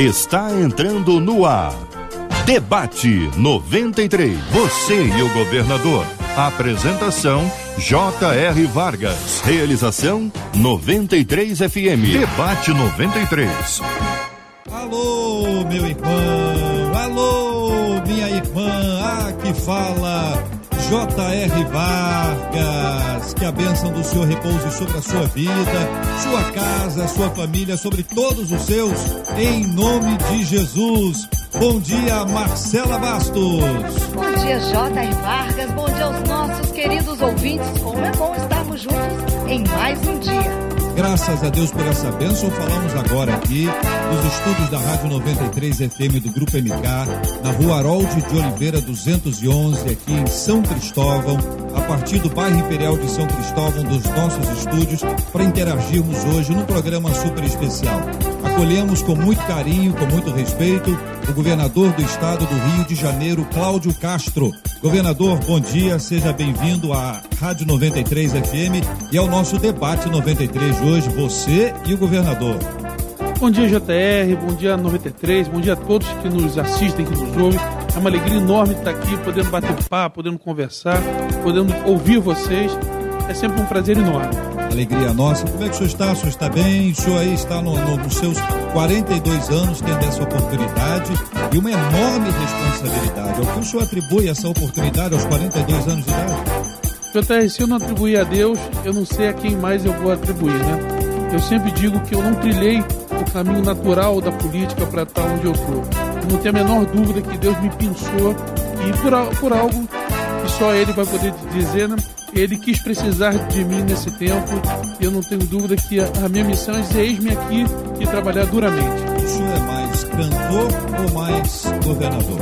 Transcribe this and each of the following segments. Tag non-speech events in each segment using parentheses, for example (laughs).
está entrando no ar. Debate 93. Você e o governador. Apresentação J.R. Vargas. Realização 93 FM. Debate 93. Alô, meu irmão. Alô, minha irmã. Aqui fala J.R. Vargas. Que a bênção do Senhor repouse sobre a sua vida, sua casa, sua família, sobre todos os seus, em nome de Jesus. Bom dia, Marcela Bastos. Bom dia, J.R. Vargas. Bom dia aos nossos queridos ouvintes. Como é bom estarmos juntos em mais um dia. Graças a Deus por essa bênção, falamos agora aqui dos estúdios da Rádio 93 FM do Grupo MK, na rua Harold de Oliveira 211, aqui em São Cristóvão, a partir do bairro Imperial de São Cristóvão, dos nossos estúdios, para interagirmos hoje num programa super especial. Acolhemos com muito carinho, com muito respeito, o governador do estado do Rio de Janeiro, Cláudio Castro. Governador, bom dia, seja bem-vindo à Rádio 93 FM e ao nosso debate 93 de hoje, você e o governador. Bom dia, JR, bom dia 93, bom dia a todos que nos assistem, que nos ouvem. É uma alegria enorme estar aqui, podendo bater papo, podendo conversar, podendo ouvir vocês. É sempre um prazer enorme. Alegria nossa. Como é que o senhor está? O senhor está bem? O senhor aí está no, no, nos seus 42 anos tendo essa oportunidade e uma enorme responsabilidade. Ao que o senhor atribui essa oportunidade aos 42 anos de idade? Se eu não atribuir a Deus, eu não sei a quem mais eu vou atribuir, né? Eu sempre digo que eu não trilhei o caminho natural da política para estar onde eu estou. Não tenho a menor dúvida que Deus me pensou e por, por algo que só Ele vai poder dizer, né? Ele quis precisar de mim nesse tempo e eu não tenho dúvida que a, minha missão é dizer, eis-me aqui e trabalhar duramente. O senhor é mais cantor ou mais governador?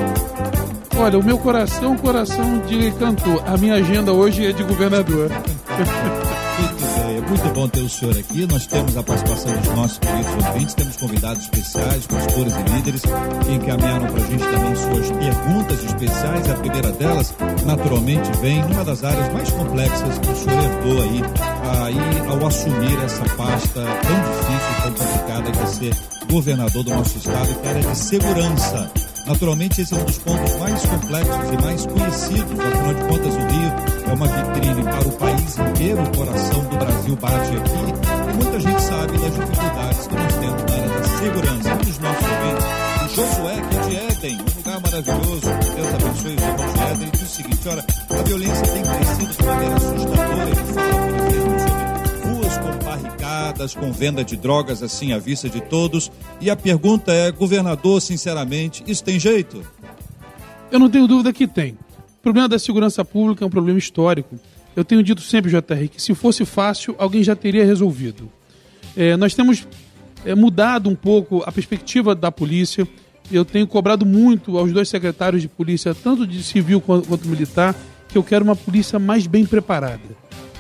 Olha, o meu coração, coração de cantor. A minha agenda hoje é de governador. (laughs) Muito bom ter o senhor aqui. Nós temos a participação dos nossos queridos ouvintes, temos convidados especiais, pastores e líderes que encaminharam para a gente também suas perguntas especiais. A primeira delas, naturalmente, vem numa das áreas mais complexas que o senhor herdou aí, aí ao assumir essa pasta tão difícil, tão complicada que é ser governador do nosso estado, que área de segurança. Naturalmente, esse é um dos pontos mais complexos e mais conhecidos. Afinal de contas, o Rio é uma vitrine para o país inteiro. O coração do Brasil bate aqui. E muita gente sabe das dificuldades que nós temos na área da segurança. Um dos nossos ouvintes, o Josué, que é de Éden, um lugar maravilhoso. Deus abençoe os irmãos de Éden. Diz o seguinte: olha, a violência tem crescido de maneira assustadora. Ele fala, por exemplo, sobre barricadas, com venda de drogas assim à vista de todos. E a pergunta é, governador, sinceramente, isso tem jeito? Eu não tenho dúvida que tem. O problema da segurança pública é um problema histórico. Eu tenho dito sempre, JR, que se fosse fácil, alguém já teria resolvido. É, nós temos é, mudado um pouco a perspectiva da polícia. Eu tenho cobrado muito aos dois secretários de polícia, tanto de civil quanto, quanto militar, que eu quero uma polícia mais bem preparada.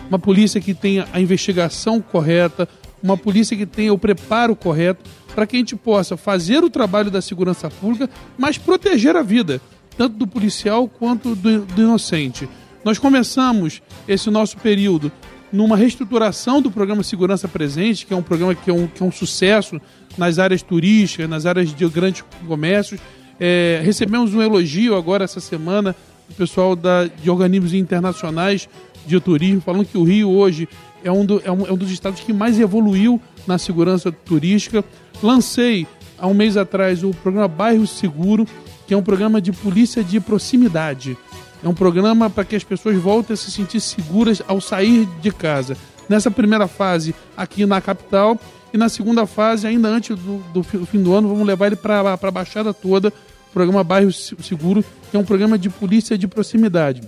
Uma polícia que tenha a investigação correta, uma polícia que tenha o preparo correto para que a gente possa fazer o trabalho da segurança pública, mas proteger a vida, tanto do policial quanto do, do inocente. Nós começamos esse nosso período numa reestruturação do programa Segurança Presente, que é um programa que é um, que é um sucesso nas áreas turísticas, nas áreas de grandes comércios. É, recebemos um elogio agora essa semana do pessoal da, de organismos internacionais de turismo, falando que o Rio hoje é um, do, é um, é um dos estados que mais evoluiu na segurança turística. Lancei há um mês atrás o programa Bairro Seguro, que é um programa de polícia de proximidade. É um programa para que as pessoas voltem a se sentir seguras ao sair de casa. Nessa primeira fase, aqui na capital, e na segunda fase, ainda antes do, do fim do ano, vamos levar ele para a Baixada toda, o programa Bairro Seguro, que é um programa de polícia de proximidade.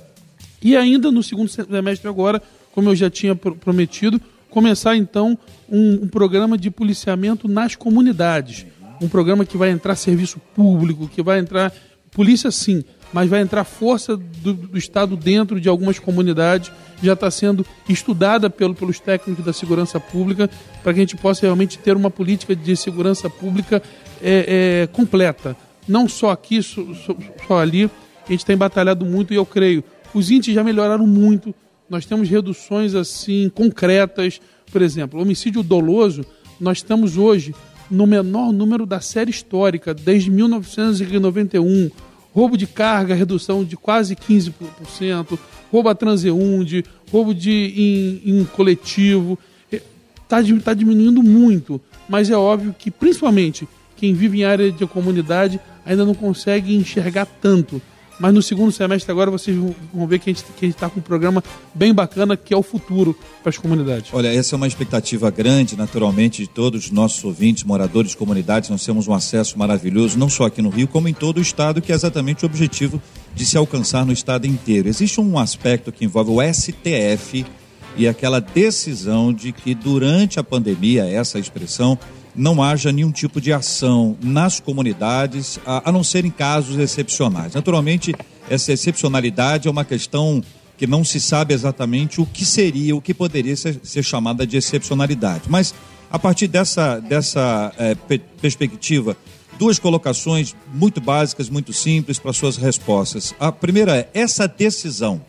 E ainda no segundo semestre agora, como eu já tinha prometido, começar então um, um programa de policiamento nas comunidades. Um programa que vai entrar serviço público, que vai entrar polícia sim, mas vai entrar força do, do Estado dentro de algumas comunidades. Já está sendo estudada pelo, pelos técnicos da segurança pública para que a gente possa realmente ter uma política de segurança pública é, é, completa. Não só aqui, só ali. A gente tem batalhado muito e eu creio. Os índices já melhoraram muito. Nós temos reduções assim concretas. Por exemplo, homicídio doloso, nós estamos hoje no menor número da série histórica, desde 1991. Roubo de carga, redução de quase 15%, roubo a transeunde, roubo de, em, em coletivo. Está tá diminuindo muito, mas é óbvio que, principalmente, quem vive em área de comunidade ainda não consegue enxergar tanto. Mas no segundo semestre agora vocês vão ver que a gente está com um programa bem bacana que é o futuro para as comunidades. Olha, essa é uma expectativa grande, naturalmente, de todos os nossos ouvintes, moradores de comunidades. Nós temos um acesso maravilhoso, não só aqui no Rio, como em todo o estado, que é exatamente o objetivo de se alcançar no estado inteiro. Existe um aspecto que envolve o STF e aquela decisão de que durante a pandemia, essa expressão, não haja nenhum tipo de ação nas comunidades, a, a não ser em casos excepcionais. Naturalmente, essa excepcionalidade é uma questão que não se sabe exatamente o que seria, o que poderia ser, ser chamada de excepcionalidade. Mas, a partir dessa, dessa é, perspectiva, duas colocações muito básicas, muito simples para suas respostas. A primeira é: essa decisão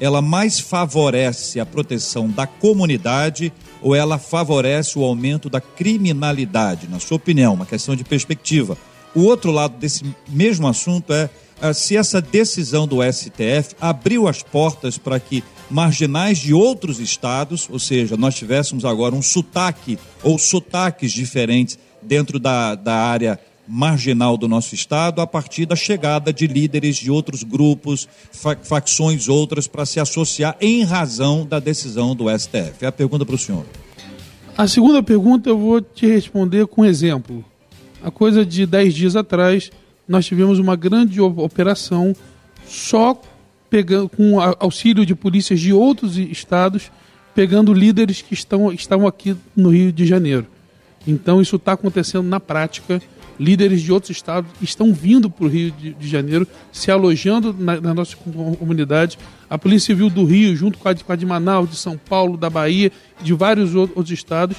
ela mais favorece a proteção da comunidade ou ela favorece o aumento da criminalidade? Na sua opinião, uma questão de perspectiva. O outro lado desse mesmo assunto é ah, se essa decisão do STF abriu as portas para que marginais de outros estados, ou seja, nós tivéssemos agora um sotaque ou sotaques diferentes dentro da, da área marginal do nosso Estado a partir da chegada de líderes de outros grupos, facções outras, para se associar em razão da decisão do STF. É a pergunta para o senhor. A segunda pergunta eu vou te responder com um exemplo. A coisa de dez dias atrás, nós tivemos uma grande operação só pegando, com auxílio de polícias de outros estados, pegando líderes que estão, estavam aqui no Rio de Janeiro. Então isso está acontecendo na prática líderes de outros estados estão vindo para o Rio de, de, Janeiro, se alojando na, na, nossa comunidade. A Polícia Civil do Rio, junto com a, com a de Manaus, de São Paulo, da Bahia, de vários outros estados,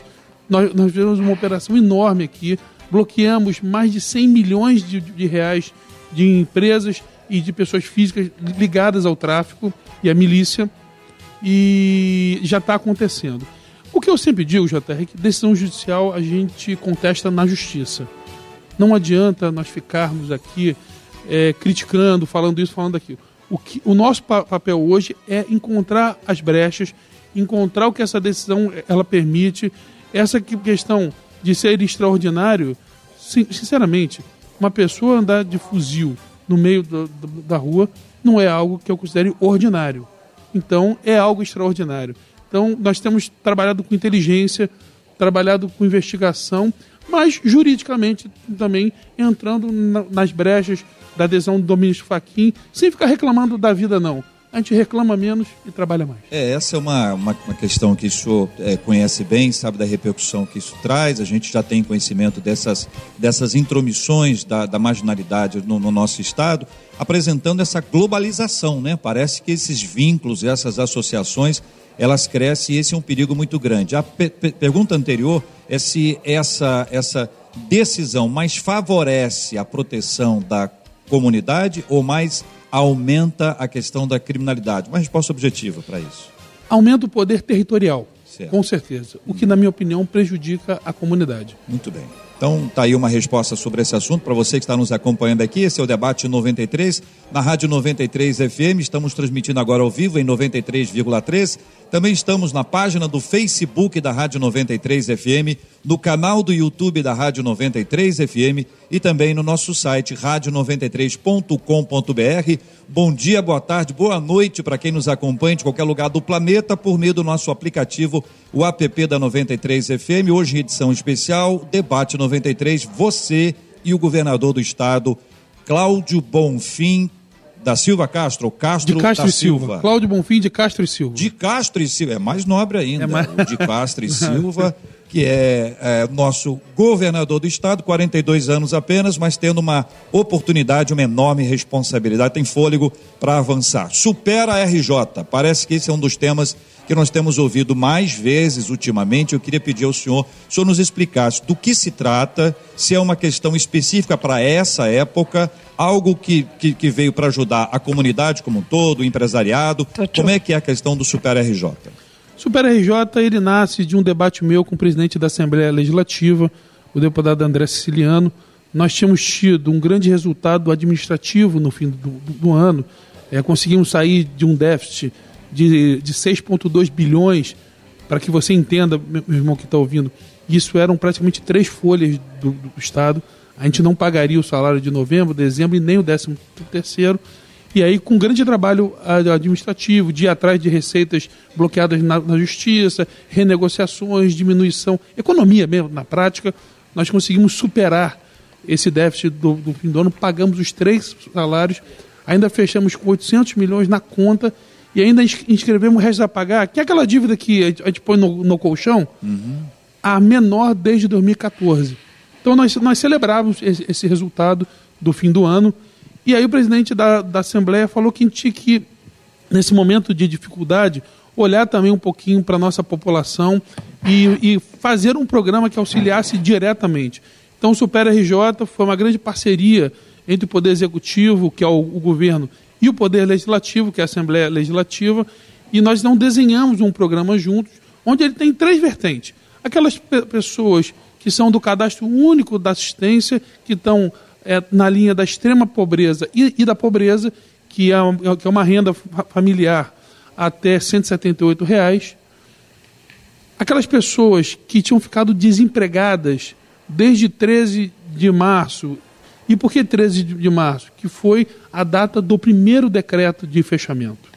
nós, nós fizemos uma operação enorme aqui. Bloqueamos mais de 100 milhões de, de reais de empresas e de pessoas físicas ligadas ao tráfico e à milícia. E já está acontecendo. O que eu sempre digo, JR, é que decisão judicial a gente contesta na justiça. Não adianta nós ficarmos aqui é, criticando, falando isso, falando aquilo. O, que, o nosso pa papel hoje é encontrar as brechas, encontrar o que essa decisão ela permite. Essa questão de ser extraordinário, sinceramente, uma pessoa andar de fuzil no meio do, do, da rua não é algo que eu considere ordinário. Então, é algo extraordinário. Então, nós temos trabalhado com inteligência, trabalhado com investigação mas juridicamente também entrando na, nas brechas da adesão do ministro Faquim, sem ficar reclamando da vida, não. A gente reclama menos e trabalha mais. É, essa é uma, uma, uma questão que o senhor é, conhece bem, sabe da repercussão que isso traz. A gente já tem conhecimento dessas, dessas intromissões da, da marginalidade no, no nosso Estado, apresentando essa globalização, né? Parece que esses vínculos, essas associações, elas crescem e esse é um perigo muito grande. A pe pergunta anterior é se essa, essa decisão mais favorece a proteção da comunidade ou mais aumenta a questão da criminalidade? Uma resposta objetiva para isso. Aumenta o poder territorial, certo. com certeza. O que, na minha opinião, prejudica a comunidade. Muito bem. Então, tá aí uma resposta sobre esse assunto para você que está nos acompanhando aqui. Esse é o debate 93 na Rádio 93 FM. Estamos transmitindo agora ao vivo em 93,3. Também estamos na página do Facebook da Rádio 93 FM, no canal do YouTube da Rádio 93 FM e também no nosso site radio93.com.br. Bom dia, boa tarde, boa noite para quem nos acompanha de qualquer lugar do planeta por meio do nosso aplicativo, o app da 93 FM. Hoje, edição especial, debate 93, você e o governador do estado, Cláudio Bonfim, da Silva Castro, Castro de Castro da e Silva. Silva. Cláudio Bonfim de Castro e Silva. De Castro e Silva, é mais nobre ainda. É mais... De Castro e (laughs) Silva. Que é, é, nosso governador do estado, 42 anos apenas, mas tendo uma oportunidade, uma enorme responsabilidade, tem fôlego para avançar. Supera a RJ, parece que esse é um dos temas que nós temos ouvido mais vezes ultimamente. Eu queria pedir ao senhor, o senhor nos explicasse do que se trata, se é uma questão específica para essa época, algo que, que, que veio para ajudar a comunidade como um todo, o empresariado. Como é que é a questão do Super RJ? Super RJ ele nasce de um debate meu com o presidente da Assembleia Legislativa, o deputado André Siciliano, nós tínhamos tido um grande resultado administrativo no fim do, do, do ano. É, conseguimos sair de um déficit de, de 6,2 bilhões, para que você entenda, meu irmão que está ouvindo, isso eram praticamente três folhas do, do, Estado. A gente não pagaria o salário de novembro, dezembro e nem o décimo terceiro. E aí, com grande trabalho administrativo, de ir atrás de receitas bloqueadas na, na justiça, renegociações, diminuição, economia mesmo, na prática, nós conseguimos superar esse déficit do, do fim do ano, pagamos os três salários, ainda fechamos com 800 milhões na conta e ainda inscrevemos o resto a pagar, que é aquela dívida que a gente põe no, no colchão, uhum. a menor desde 2014. Então nós, nós celebrávamos esse, esse, resultado do fim do ano. E aí o presidente da, da Assembleia falou que a gente tinha que, nesse momento de dificuldade, olhar também um pouquinho para a nossa população e, e fazer um programa que auxiliasse diretamente. Então, o Super RJ foi uma grande parceria entre o Poder Executivo, que é o, o governo, e o Poder Legislativo, que é a Assembleia Legislativa, e nós não desenhamos um programa juntos, onde ele tem três vertentes. Aquelas pe pessoas que são do cadastro único da assistência, que estão é, na linha da extrema pobreza e, e da pobreza, que é, que é uma renda familiar até 178 reais. Aquelas pessoas que tinham ficado desempregadas desde 13 de março. E por que 13 de março? Que foi a data do primeiro decreto de fechamento.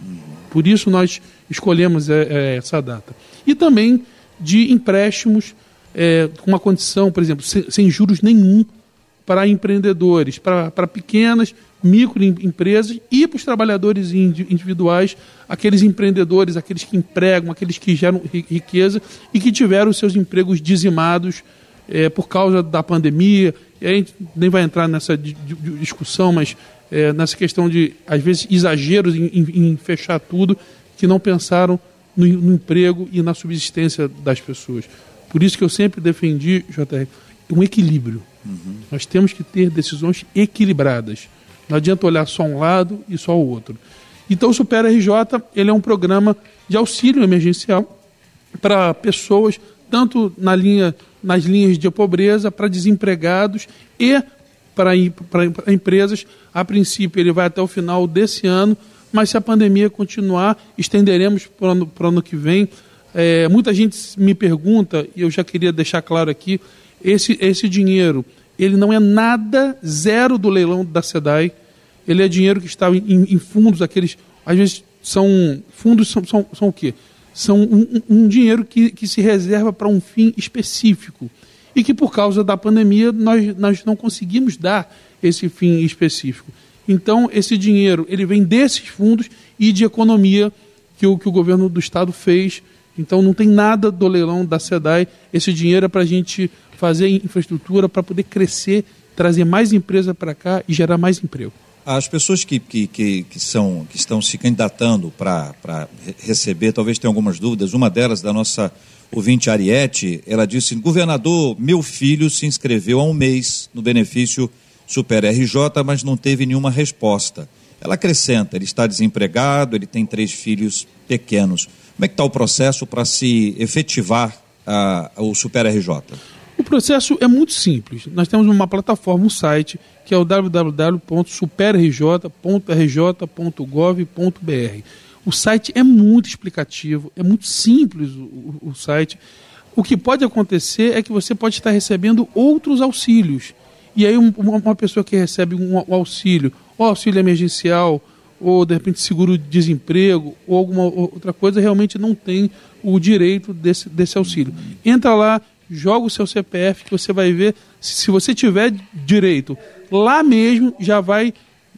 Por isso nós escolhemos é, é, essa data. E também de empréstimos é, com uma condição, por exemplo, sem, sem juros nenhum para empreendedores, para, pequenas, microempresas e para os trabalhadores individuais, aqueles empreendedores, aqueles que empregam, aqueles que geram riqueza e que tiveram seus empregos dizimados é, por causa da pandemia, e a gente nem vai entrar nessa discussão, mas é, nessa questão de, às vezes, exageros em, em, em fechar tudo, que não pensaram no, no, emprego e na subsistência das pessoas. Por isso que eu sempre defendi, JR, um equilíbrio. Uhum. Nós temos que ter decisões equilibradas. Não adianta olhar só um lado e só o outro. Então, o Super RJ ele é um programa de auxílio emergencial para pessoas, tanto na linha nas linhas de pobreza para desempregados e para, empresas. A princípio, ele vai até o final desse ano, mas se a pandemia continuar, estenderemos para o ano, para ano que vem. É, muita gente me pergunta, e eu já queria deixar claro aqui, esse, esse dinheiro, ele não é nada zero do leilão da SEDAI, ele é dinheiro que está em, em fundos, aqueles, às vezes são, fundos são, são, são o quê? são um, um dinheiro que, que se reserva para um fim específico e que por causa da pandemia nós, nós não conseguimos dar esse fim específico. Então esse dinheiro ele vem desses fundos e de economia que o, que o governo do estado fez. Então não tem nada do leilão da SEDAI. Esse dinheiro é para a gente fazer infraestrutura para poder crescer, trazer mais empresa para cá e gerar mais emprego. As pessoas que, que, que, que, são, que estão se candidatando para receber, talvez tenham algumas dúvidas. Uma delas, da nossa ouvinte Ariete, ela disse: Governador, meu filho se inscreveu há um mês no benefício Super RJ, mas não teve nenhuma resposta. Ela acrescenta: ele está desempregado, ele tem três filhos pequenos. Como é que está o processo para se efetivar a, o Super RJ? O processo é muito simples. Nós temos uma plataforma, um site, que é o www.superrj.rj.gov.br. O site é muito explicativo, é muito simples o, o, site. O que pode acontecer é que você pode estar recebendo outros auxílios. E aí uma, pessoa que recebe um, um auxílio, ou auxílio emergencial, ou de repente seguro-desemprego, ou alguma outra coisa, realmente não tem o direito desse, desse auxílio. Entra lá, joga o seu CPF que você vai ver se você tiver direito. Lá mesmo já vai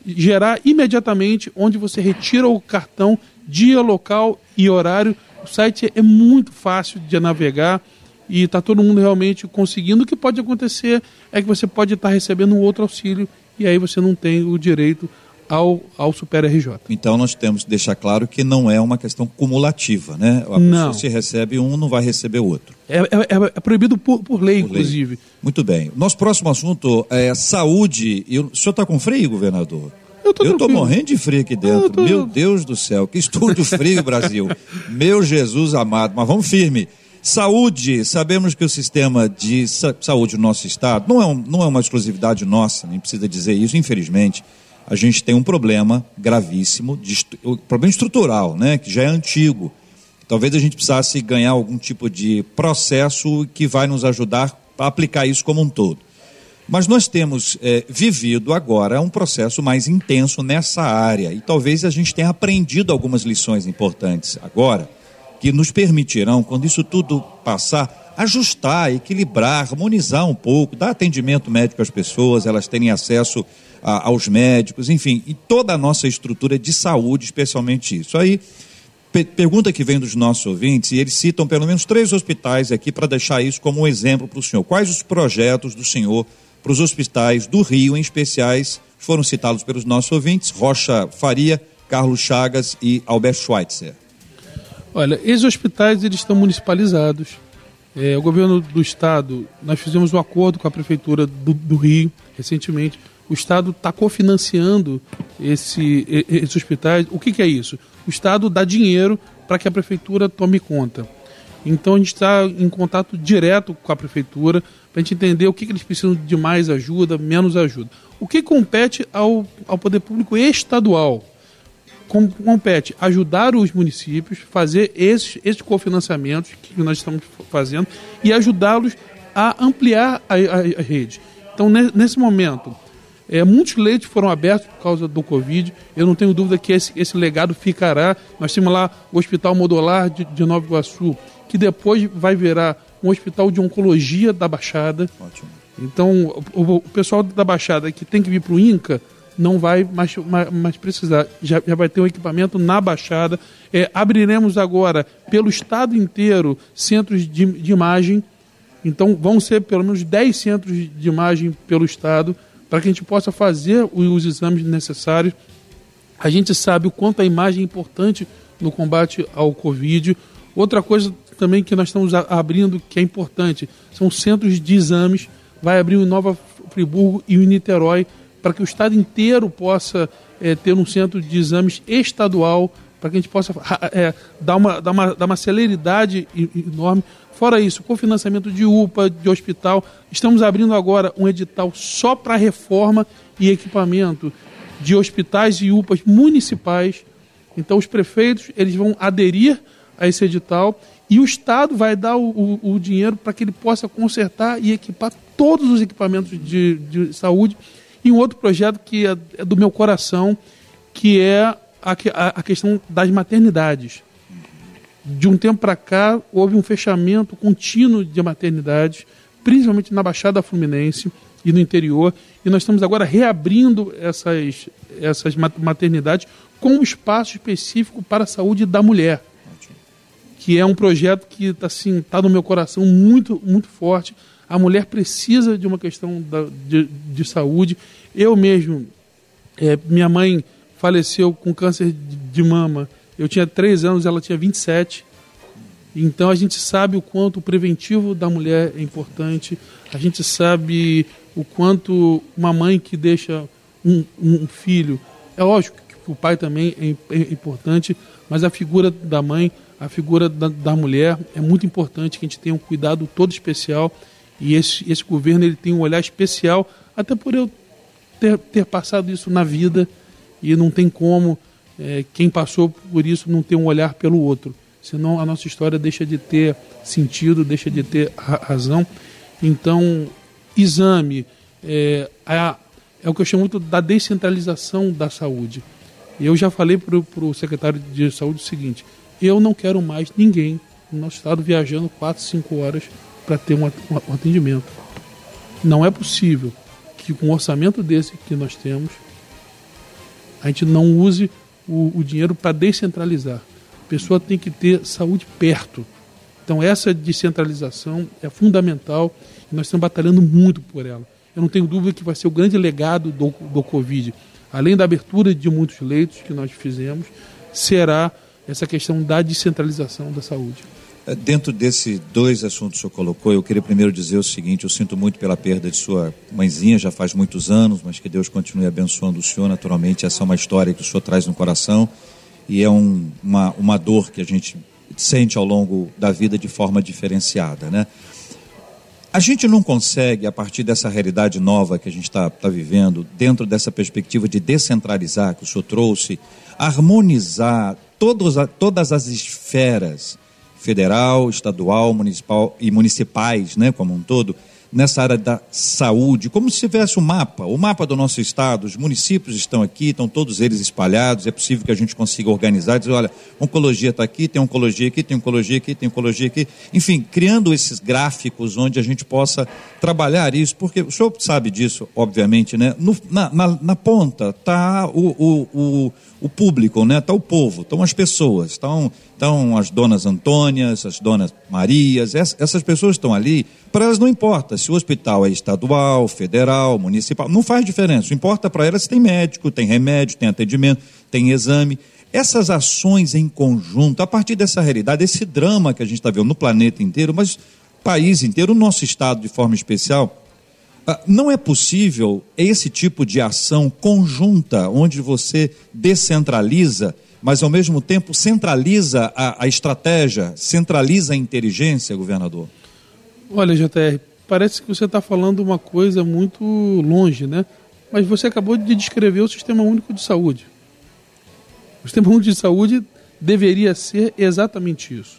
gerar imediatamente onde você retira o cartão, dia, local e horário. O site é muito fácil de navegar e está todo mundo realmente conseguindo. O que pode acontecer é que você pode estar tá recebendo um outro auxílio e aí você não tem o direito ao, ao Super RJ. Então nós temos que deixar claro que não é uma questão cumulativa, né? A não. se recebe um, não vai receber o outro. É, é, é, é proibido por, por lei, por inclusive. Lei. Muito bem. Nosso próximo assunto é saúde. E o senhor está com frio, governador? Eu estou morrendo de frio aqui dentro. Tô... Meu Deus do céu, que estúdio (laughs) frio, Brasil. Meu Jesus amado. Mas vamos firme. Saúde, sabemos que o sistema de saúde do nosso estado não é, um, não é uma exclusividade nossa, nem precisa dizer isso, infelizmente. A gente tem um problema gravíssimo, de, um problema estrutural, né, que já é antigo. Talvez a gente precisasse ganhar algum tipo de processo que vai nos ajudar a aplicar isso como um todo. Mas nós temos é, vivido agora um processo mais intenso nessa área e talvez a gente tenha aprendido algumas lições importantes agora que nos permitirão, quando isso tudo passar, ajustar, equilibrar, harmonizar um pouco, dar atendimento médico às pessoas, elas terem acesso a, aos médicos, enfim, e toda a nossa estrutura de saúde, especialmente isso. Aí, pergunta que vem dos nossos ouvintes, e eles citam pelo menos três hospitais aqui para deixar isso como um exemplo para o senhor. Quais os projetos do senhor para os hospitais do Rio, em especiais, foram citados pelos nossos ouvintes, Rocha Faria, Carlos Chagas e Alberto Schweitzer. Olha, esses hospitais eles estão municipalizados. É, o governo do estado, nós fizemos um acordo com a prefeitura do, do Rio recentemente. O estado está cofinanciando esse, esses hospitais. O que, que é isso? O estado dá dinheiro para que a prefeitura tome conta. Então a gente está em contato direto com a prefeitura para a gente entender o que, que, eles precisam de mais ajuda, menos ajuda. O que compete ao, ao poder público estadual? Compete ajudar os municípios, fazer esses, esses cofinanciamentos que nós estamos fazendo e ajudá-los a ampliar a, a, a, rede. Então, nesse momento, é, muitos leitos foram abertos por causa do Covid. Eu não tenho dúvida que esse, esse legado ficará. Nós temos lá o Hospital Modular de, de Nova Iguaçu, que depois vai virar um hospital de oncologia da Baixada. Ótimo. Então, o, o pessoal da Baixada que tem que vir para o INCA não vai mais, mais, precisar. Já, já, vai ter um equipamento na Baixada. É, abriremos agora, pelo estado inteiro, centros de, de imagem. Então, vão ser pelo menos 10 centros de imagem pelo estado, para que a gente possa fazer os, os exames necessários. A gente sabe o quanto a imagem é importante no combate ao Covid. Outra coisa também que nós estamos abrindo, que é importante, são centros de exames. Vai abrir em Nova Friburgo e em Niterói para que o estado inteiro possa é, ter um centro de exames estadual, para que a gente possa é, dar, uma, dar, uma, dar uma celeridade enorme. Fora isso, com financiamento de UPA, de hospital, estamos abrindo agora um edital só para reforma e equipamento de hospitais e UPAs municipais. Então os prefeitos eles vão aderir a esse edital e o Estado vai dar o, o, o dinheiro para que ele possa consertar e equipar todos os equipamentos de, de saúde e um outro projeto que é, é do meu coração, que é a, a, a questão das maternidades. De um tempo para cá, houve um fechamento contínuo de maternidades, principalmente na Baixada Fluminense e no interior, e nós estamos agora reabrindo essas, essas maternidades com um espaço específico para a saúde da mulher, que é um projeto que assim está no meu coração muito muito forte a mulher precisa de uma questão da, de, de saúde. Eu mesmo, é, minha mãe faleceu com câncer de, mama. Eu tinha 3 anos, ela tinha 27. Então a gente sabe o quanto o preventivo da mulher é importante. A gente sabe o quanto uma mãe que deixa um, um filho. É lógico que o pai também é, é importante, mas a figura da mãe, a figura da, da mulher é muito importante que a gente tenha um cuidado todo especial e esse, esse governo ele tem um olhar especial, até por eu ter, ter passado isso na vida, e não tem como é, quem passou por isso não ter um olhar pelo outro. Senão a nossa história deixa de ter sentido, deixa de ter razão. Então, exame é, é, o que eu chamo muito da descentralização da saúde. Eu já falei para o secretário de saúde o seguinte: eu não quero mais ninguém no nosso estado viajando 4, 5 horas para ter um, atendimento. Não é possível que com um orçamento desse que nós temos, a gente não use o, o dinheiro para descentralizar. A pessoa tem que ter saúde perto. Então essa descentralização é fundamental e nós estamos batalhando muito por ela. Eu não tenho dúvida que vai ser o grande legado do, do Covid. Além da abertura de muitos leitos que nós fizemos, será essa questão da descentralização da saúde. É, dentro desses dois assuntos que o senhor colocou, eu queria primeiro dizer o seguinte: eu sinto muito pela perda de sua mãezinha, já faz muitos anos, mas que Deus continue abençoando o senhor. Naturalmente, essa é uma história que o senhor traz no coração e é um, uma, uma dor que a gente sente ao longo da vida de forma diferenciada, né? A gente não consegue, a partir dessa realidade nova que a gente está tá vivendo, dentro dessa perspectiva de descentralizar que o senhor trouxe, harmonizar todos, todas as esferas, federal, estadual, municipal e municipais, né, como um todo, nessa área da saúde, como se tivesse um mapa, o mapa do nosso estado, os municípios estão aqui, estão todos eles espalhados, é possível que a gente consiga organizar, dizer, olha, oncologia está aqui, tem oncologia aqui, tem oncologia aqui, tem oncologia aqui, enfim, criando esses gráficos onde a gente possa trabalhar isso, porque o senhor sabe disso, obviamente, né? No, na, na, na, ponta está o, o, o, o público, né? Está o povo, estão as pessoas, estão, estão as donas Antônias, as donas Marias, essas pessoas estão ali para elas não importa se o hospital é estadual, federal, municipal, não faz diferença. O importa para elas se tem médico, tem remédio, tem atendimento, tem exame. Essas ações em conjunto, a partir dessa realidade, esse drama que a gente está vendo no planeta inteiro, mas país inteiro, o nosso estado de forma especial, não é possível esse tipo de ação conjunta, onde você descentraliza, mas ao mesmo tempo centraliza a, a estratégia, centraliza a inteligência, governador? Olha, JR, parece que você está falando uma coisa muito longe, né? Mas você acabou de descrever o Sistema Único de Saúde. O Sistema Único de Saúde deveria ser exatamente isso.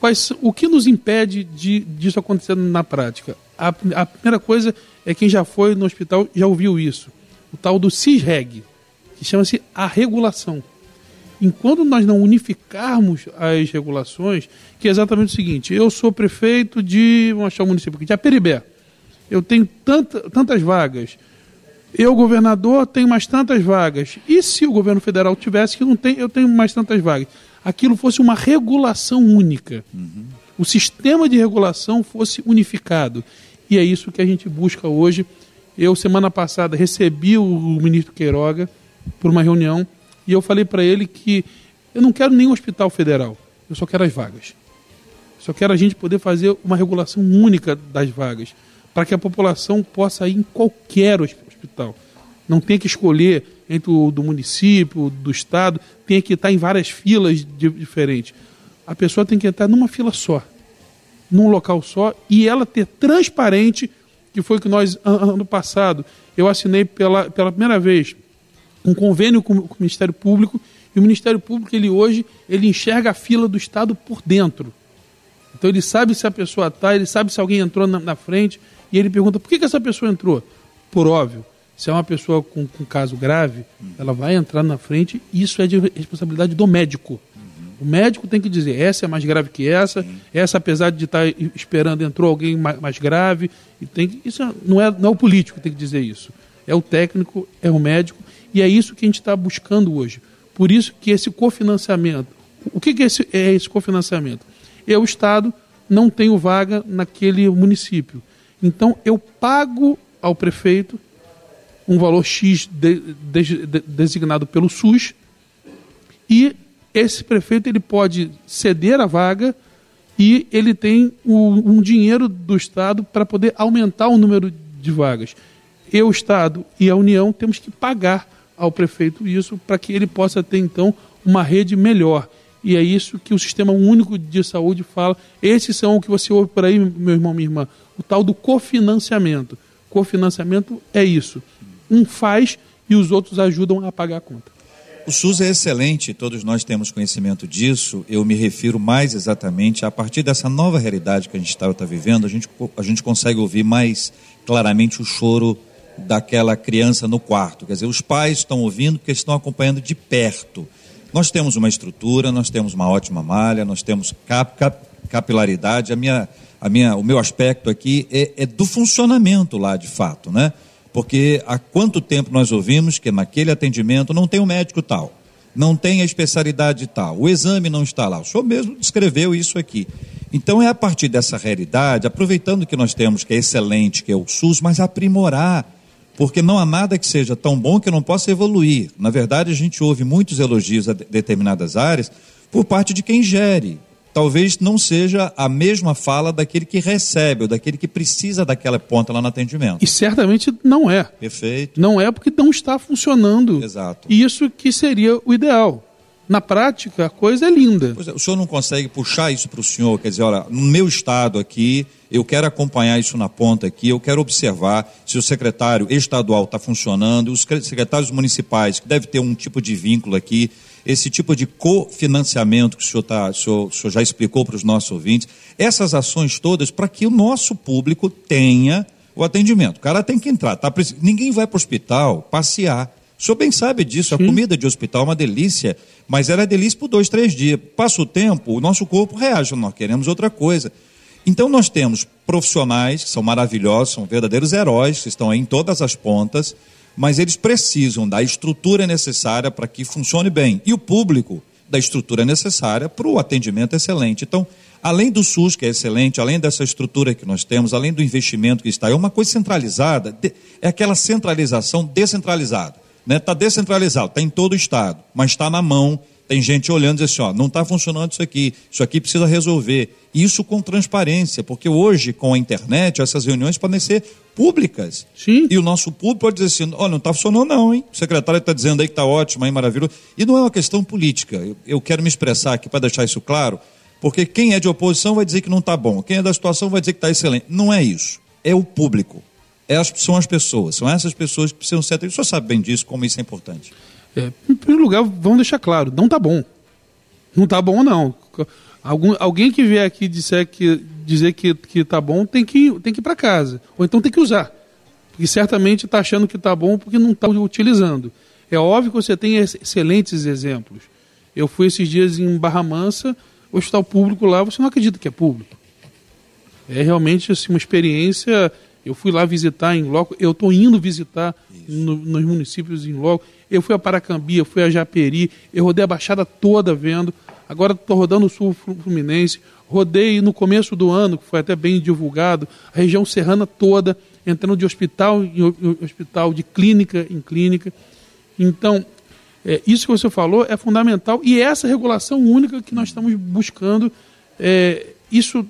Quais, o que nos impede de, disso acontecer na prática? A, a primeira coisa é quem já foi no hospital já ouviu isso. O tal do CISREG, que chama-se a regulação enquanto nós não unificarmos as regulações, que é exatamente o seguinte: eu sou prefeito de, vamos achar o município aqui, de Aperibé. Eu tenho tanta, tantas vagas. Eu, governador, tenho mais tantas vagas. E se o governo federal tivesse que não tem, eu tenho mais tantas vagas? Aquilo fosse uma regulação única. Uhum. O sistema de regulação fosse unificado. E é isso que a gente busca hoje. Eu, semana passada, recebi o ministro Queiroga por uma reunião e eu falei para ele que eu não quero nenhum hospital federal, eu só quero as vagas. Só quero a gente poder fazer uma regulação única das vagas, para que a população possa ir em qualquer hospital. Não tenha que escolher entre o do município, do estado, tenha que estar em várias filas diferentes. A pessoa tem que estar numa fila só, num local só, e ela ter transparente, que foi que nós, ano passado, eu assinei pela, pela primeira vez um convênio com, com, o Ministério Público e o Ministério Público ele hoje ele enxerga a fila do Estado por dentro. Então ele sabe se a pessoa está, ele sabe se alguém entrou na, na, frente e ele pergunta por que, que essa pessoa entrou. Por óbvio, se é uma pessoa com, com caso grave, ela vai entrar na frente. Isso é de responsabilidade do médico. O médico tem que dizer, essa é mais grave que essa, essa apesar de estar esperando entrou alguém mais, grave, e tem isso não é não é o político que tem que dizer isso, é o técnico, é o médico e é isso que a gente está buscando hoje. Por isso que esse cofinanciamento. O que, que é, esse, é esse cofinanciamento? É o Estado não tenho vaga naquele município. Então eu pago ao prefeito um valor X de, de, de, designado pelo SUS e esse prefeito ele pode ceder a vaga e ele tem o, um dinheiro do Estado para poder aumentar o número de vagas. Eu, o Estado e a União temos que pagar ao prefeito isso para que ele possa ter então uma rede melhor. E é isso que o Sistema Único de Saúde fala. Esses são o que você ouve por aí, meu irmão, minha irmã, o tal do cofinanciamento. Cofinanciamento é isso. Um faz e os outros ajudam a pagar a conta. O SUS é excelente, todos nós temos conhecimento disso. Eu me refiro mais exatamente a partir dessa nova realidade que a gente está tá vivendo, a gente, a gente consegue ouvir mais claramente o choro daquela criança no quarto. Quer dizer, os pais estão ouvindo porque estão acompanhando de perto. Nós temos uma estrutura, nós temos uma ótima malha, nós temos cap, cap, capilaridade. A minha, a minha, o meu aspecto aqui é, é do funcionamento lá, de fato, né? Porque há quanto tempo nós ouvimos que naquele atendimento não tem um médico tal, não tem a especialidade tal, o exame não está lá. O senhor mesmo descreveu isso aqui. Então é a partir dessa realidade, aproveitando que nós temos que é excelente, que é o SUS, mas aprimorar porque não há nada que seja tão bom que não possa evoluir. Na verdade, a gente ouve muitos elogios a determinadas áreas por parte de quem gere. Talvez não seja a mesma fala daquele que recebe, ou daquele que precisa daquela ponta lá no atendimento. E certamente não é. Perfeito. Não é porque não está funcionando. Exato. Isso que seria o ideal. Na prática, a coisa é linda. É, o senhor não consegue puxar isso para o senhor? Quer dizer, olha, no meu estado aqui, eu quero acompanhar isso na ponta aqui, eu quero observar se o secretário estadual está funcionando, os secretários municipais, que deve ter um tipo de vínculo aqui, esse tipo de cofinanciamento que o senhor, tá, o senhor, o senhor já explicou para os nossos ouvintes, essas ações todas para que o nosso público tenha o atendimento. O cara tem que entrar. Tá, ninguém vai para o hospital passear. O senhor bem sabe disso, Sim. a comida de hospital é uma delícia, mas ela é delícia por dois, três dias. Passa o tempo, o nosso corpo reage, nós queremos outra coisa. Então nós temos profissionais que são maravilhosos, são verdadeiros heróis, que estão aí em todas as pontas, mas eles precisam da estrutura necessária para que funcione bem. E o público da estrutura necessária para o atendimento excelente. Então, além do SUS, que é excelente, além dessa estrutura que nós temos, além do investimento que está, é uma coisa centralizada, é aquela centralização descentralizada. Está né? Tá descentralizado, está em todo o Estado, mas está na mão tem gente olhando e diz assim, ó, não está funcionando isso aqui, isso aqui precisa resolver. Isso com transparência, porque hoje, com a internet, essas reuniões podem ser públicas. Sim. E o nosso público pode dizer assim, ó, não está funcionando não, hein? O secretário está dizendo aí que está ótimo, aí maravilhoso. E não é uma questão política. Eu, eu quero me expressar aqui para deixar isso claro, porque quem é de oposição vai dizer que não está bom, quem é da situação vai dizer que está excelente. Não é isso. É o público. É as, são as pessoas, são essas pessoas que precisam ser. O senhor sabe bem disso, como isso é importante. É, em primeiro lugar, vamos deixar claro, não está bom. Não está bom, não. Algum, alguém que vier aqui disser que, dizer que, que tá bom tem que, tem que ir para casa. Ou então tem que usar. Porque certamente está achando que está bom porque não está utilizando. É óbvio que você tem excelentes exemplos. Eu fui esses dias em Barra Mansa, o hospital público lá, você não acredita que é público. É realmente assim, uma experiência. Eu fui lá visitar em loco, eu estou indo visitar no, nos municípios em loco. Eu fui a Paracambi, eu fui a Japeri, eu rodei a Baixada toda vendo. Agora estou rodando o Sul Fluminense. Rodei no começo do ano, que foi até bem divulgado, a região serrana toda, entrando de hospital em hospital, de clínica em clínica. Então, é, isso que você falou é fundamental e é essa regulação única que nós estamos buscando. É, isso,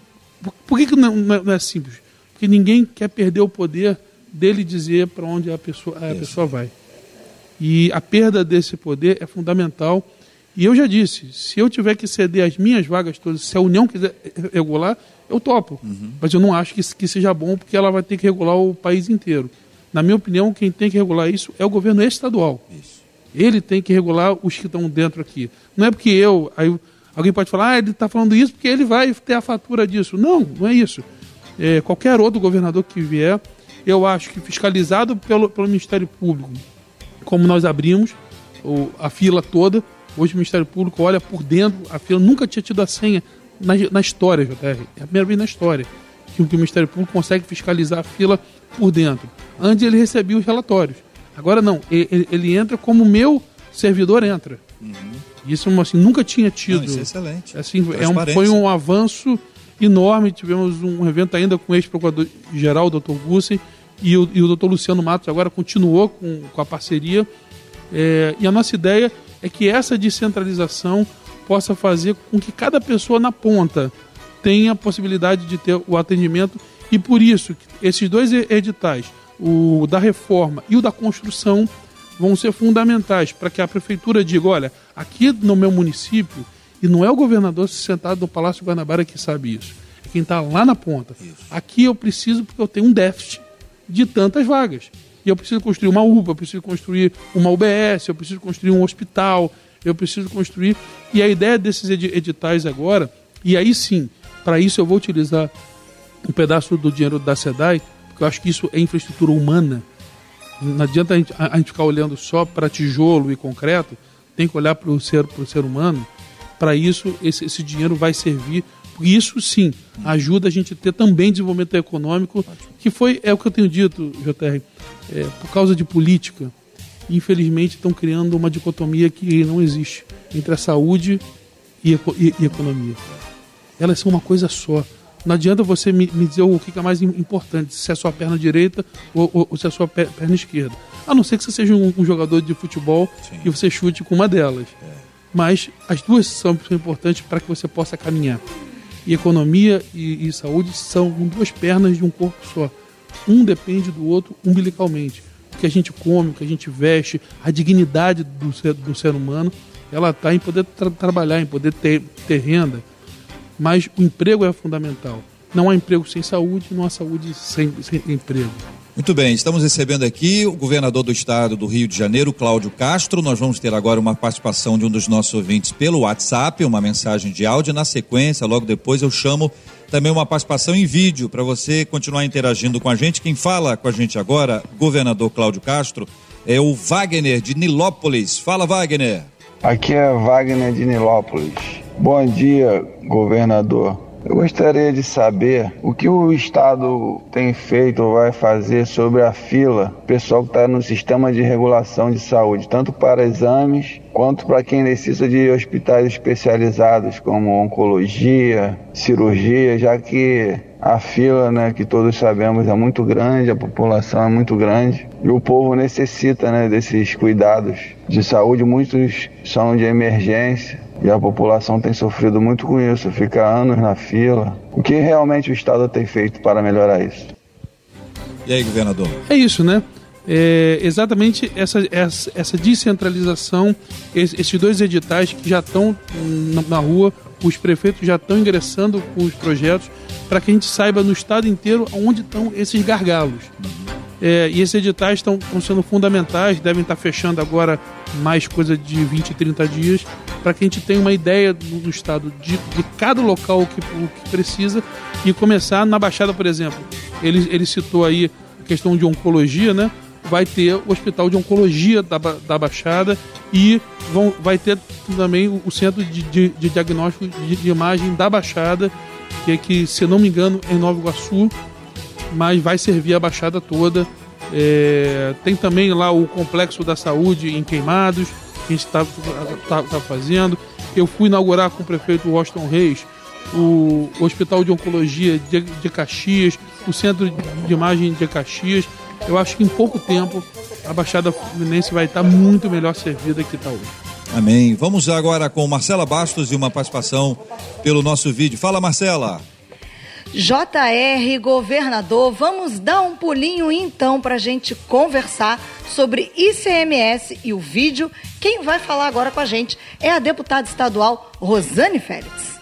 por que, que não, não, é simples? Porque ninguém quer perder o poder dele dizer para onde a pessoa, a pessoa vai. E a perda desse poder é fundamental. E eu já disse, se eu tiver que ceder as minhas vagas todas, se a União quiser regular, eu topo. Uhum. Mas eu não acho que, que seja bom, porque ela vai ter que regular o país inteiro. Na minha opinião, quem tem que regular isso é o governo estadual. Isso. Ele tem que regular os que estão dentro aqui. Não é porque eu. Aí, alguém pode falar, ah, ele está falando isso porque ele vai ter a fatura disso. Não, não é isso. É, qualquer outro governador que vier, eu acho que fiscalizado pelo, pelo Ministério Público, como nós abrimos o, a fila toda. Hoje o Ministério Público olha por dentro, a fila nunca tinha tido a senha na, na história, JR. É a primeira vez na história que o Ministério Público consegue fiscalizar a fila por dentro. Antes ele recebia os relatórios. Agora não, ele, ele entra como meu servidor entra. Uhum. Isso assim, nunca tinha tido. Não, isso é excelente. Assim, é um, foi um avanço enorme. Tivemos um evento ainda com o ex-procurador-geral, Dr. Gussen, e o, e o doutor Luciano Matos agora continuou com, com a parceria. É, e a nossa ideia é que essa descentralização possa fazer com que cada pessoa na ponta tenha a possibilidade de ter o atendimento e por isso esses dois editais, o da reforma e o da construção, vão ser fundamentais para que a prefeitura diga, olha, aqui no meu município, e não é o governador sentado no Palácio Guanabara que sabe isso, é quem está lá na ponta. Isso. Aqui eu preciso porque eu tenho um déficit de tantas vagas. E eu preciso construir uma UPA, eu preciso construir uma UBS, eu preciso construir um hospital, eu preciso construir. E a ideia desses editais agora, e aí sim, para isso eu vou utilizar um pedaço do dinheiro da SEDAI, porque eu acho que isso é infraestrutura humana. Não adianta a gente, a, a gente ficar olhando só para tijolo e concreto, tem que olhar para o ser, ser humano. Para isso, esse, esse dinheiro vai servir isso sim ajuda a gente a ter também desenvolvimento econômico, que foi, é o que eu tenho dito, JR, é, por causa de política, infelizmente estão criando uma dicotomia que não existe entre a saúde e, e, e economia. Elas são uma coisa só. Não adianta você me, me, dizer o que é mais importante, se é a sua perna direita ou, ou, ou se é a sua perna esquerda. A não ser que você seja um, um jogador de futebol Sim. e você chute com uma delas. É. Mas as duas são importantes para que você possa caminhar e economia e, e saúde são duas pernas de um corpo só. Um depende do outro umbilicalmente. O que a gente come, o que a gente veste, a dignidade do ser, do ser humano ela está em poder tra trabalhar, em poder ter, ter renda. Mas o emprego é fundamental. Não há emprego sem saúde, não há saúde sem, sem emprego. Muito bem, estamos recebendo aqui o governador do estado do Rio de Janeiro, Cláudio Castro. Nós vamos ter agora uma participação de um dos nossos ouvintes pelo WhatsApp, uma mensagem de áudio. Na sequência, logo depois, eu chamo também uma participação em vídeo para você continuar interagindo com a gente. Quem fala com a gente agora, governador Cláudio Castro, é o Wagner de Nilópolis. Fala, Wagner. Aqui é Wagner de Nilópolis. Bom dia, governador. Eu gostaria de saber o que o Estado tem feito ou vai fazer sobre a fila, pessoal que está no sistema de regulação de saúde, tanto para exames quanto para quem necessita de hospitais especializados como oncologia, cirurgia, já que a fila, né, que todos sabemos, é muito grande, a população é muito grande e o povo necessita, né, desses cuidados de saúde. Muitos são de emergência e a população tem sofrido muito com isso, fica anos na fila. O que realmente o Estado tem feito para melhorar isso? E aí, governador? É isso, né? É exatamente essa, essa, essa descentralização, esses dois editais que já estão na, rua, os prefeitos já estão ingressando com os projetos para que a gente saiba no estado inteiro onde estão esses gargalos. É, e esses editais estão sendo fundamentais, devem estar fechando agora mais coisa de 20, 30 dias, para que a gente tenha uma ideia do, do estado de, de, cada local que, o que precisa e começar na Baixada, por exemplo. Ele, ele citou aí a questão de oncologia, né? Vai ter o Hospital de Oncologia da, da Baixada e vão, vai ter também o, Centro de, de, de Diagnóstico de, de Imagem da Baixada, que é que, se não me engano, é em Nova Iguaçu mas vai servir a Baixada toda. É, tem também lá o Complexo da Saúde em Queimados, que a gente está tá, tá fazendo. Eu fui inaugurar com o prefeito Washington Reis o Hospital de Oncologia de, de Caxias, o Centro de Imagem de Caxias. Eu acho que em pouco tempo a Baixada Fluminense vai estar muito melhor servida que está hoje. Amém. Vamos agora com Marcela Bastos e uma participação pelo nosso vídeo. Fala, Marcela. JR Governador, vamos dar um pulinho então para a gente conversar sobre ICMS e o vídeo. Quem vai falar agora com a gente é a deputada estadual Rosane Félix.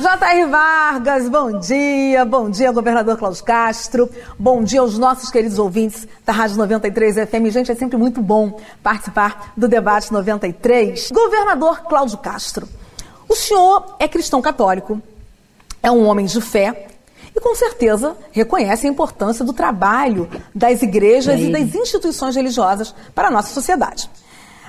JR Vargas, bom dia, bom dia, governador Cláudio Castro, bom dia aos nossos queridos ouvintes da Rádio 93 FM. Gente, é sempre muito bom participar do debate 93. Governador Cláudio Castro, o senhor é cristão católico, é um homem de fé e com certeza reconhece a importância do trabalho das igrejas e das instituições religiosas para a nossa sociedade.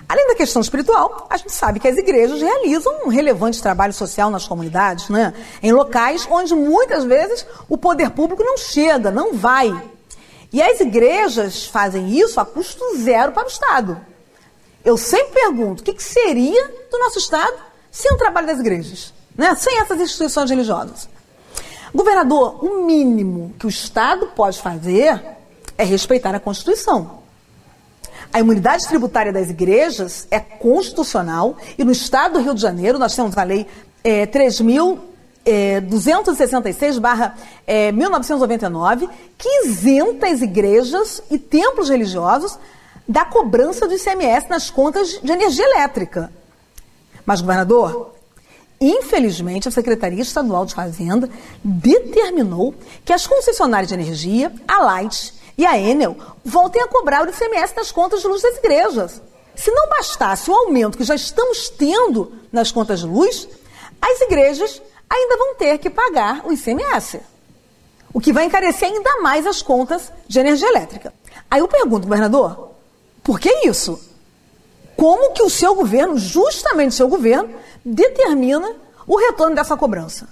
Além da questão espiritual, a gente sabe que as igrejas realizam um relevante trabalho social nas comunidades, né? em locais onde muitas vezes o poder público não chega, não vai. E as igrejas fazem isso a custo zero para o Estado. Eu sempre pergunto: o que, seria do nosso Estado sem o trabalho das igrejas? né? sem essas instituições religiosas. Governador, o mínimo que o Estado pode fazer é respeitar a Constituição. A imunidade tributária das igrejas é constitucional e no Estado do Rio de Janeiro nós temos a Lei é, 3.266-1999 é, que isenta as igrejas e templos religiosos da cobrança do ICMS nas contas de energia elétrica. Mas, governador, Infelizmente, a Secretaria Estadual de Fazenda determinou que as concessionárias de energia, a Light e a Enel, voltem a cobrar o ICMS nas contas de luz das igrejas. Se não bastasse o aumento que já estamos tendo nas contas de luz, as igrejas ainda vão ter que pagar o ICMS, o que vai encarecer ainda mais as contas de energia elétrica. Aí eu pergunto, governador, por que isso? Como que o seu governo, justamente o seu governo, determina o retorno dessa cobrança.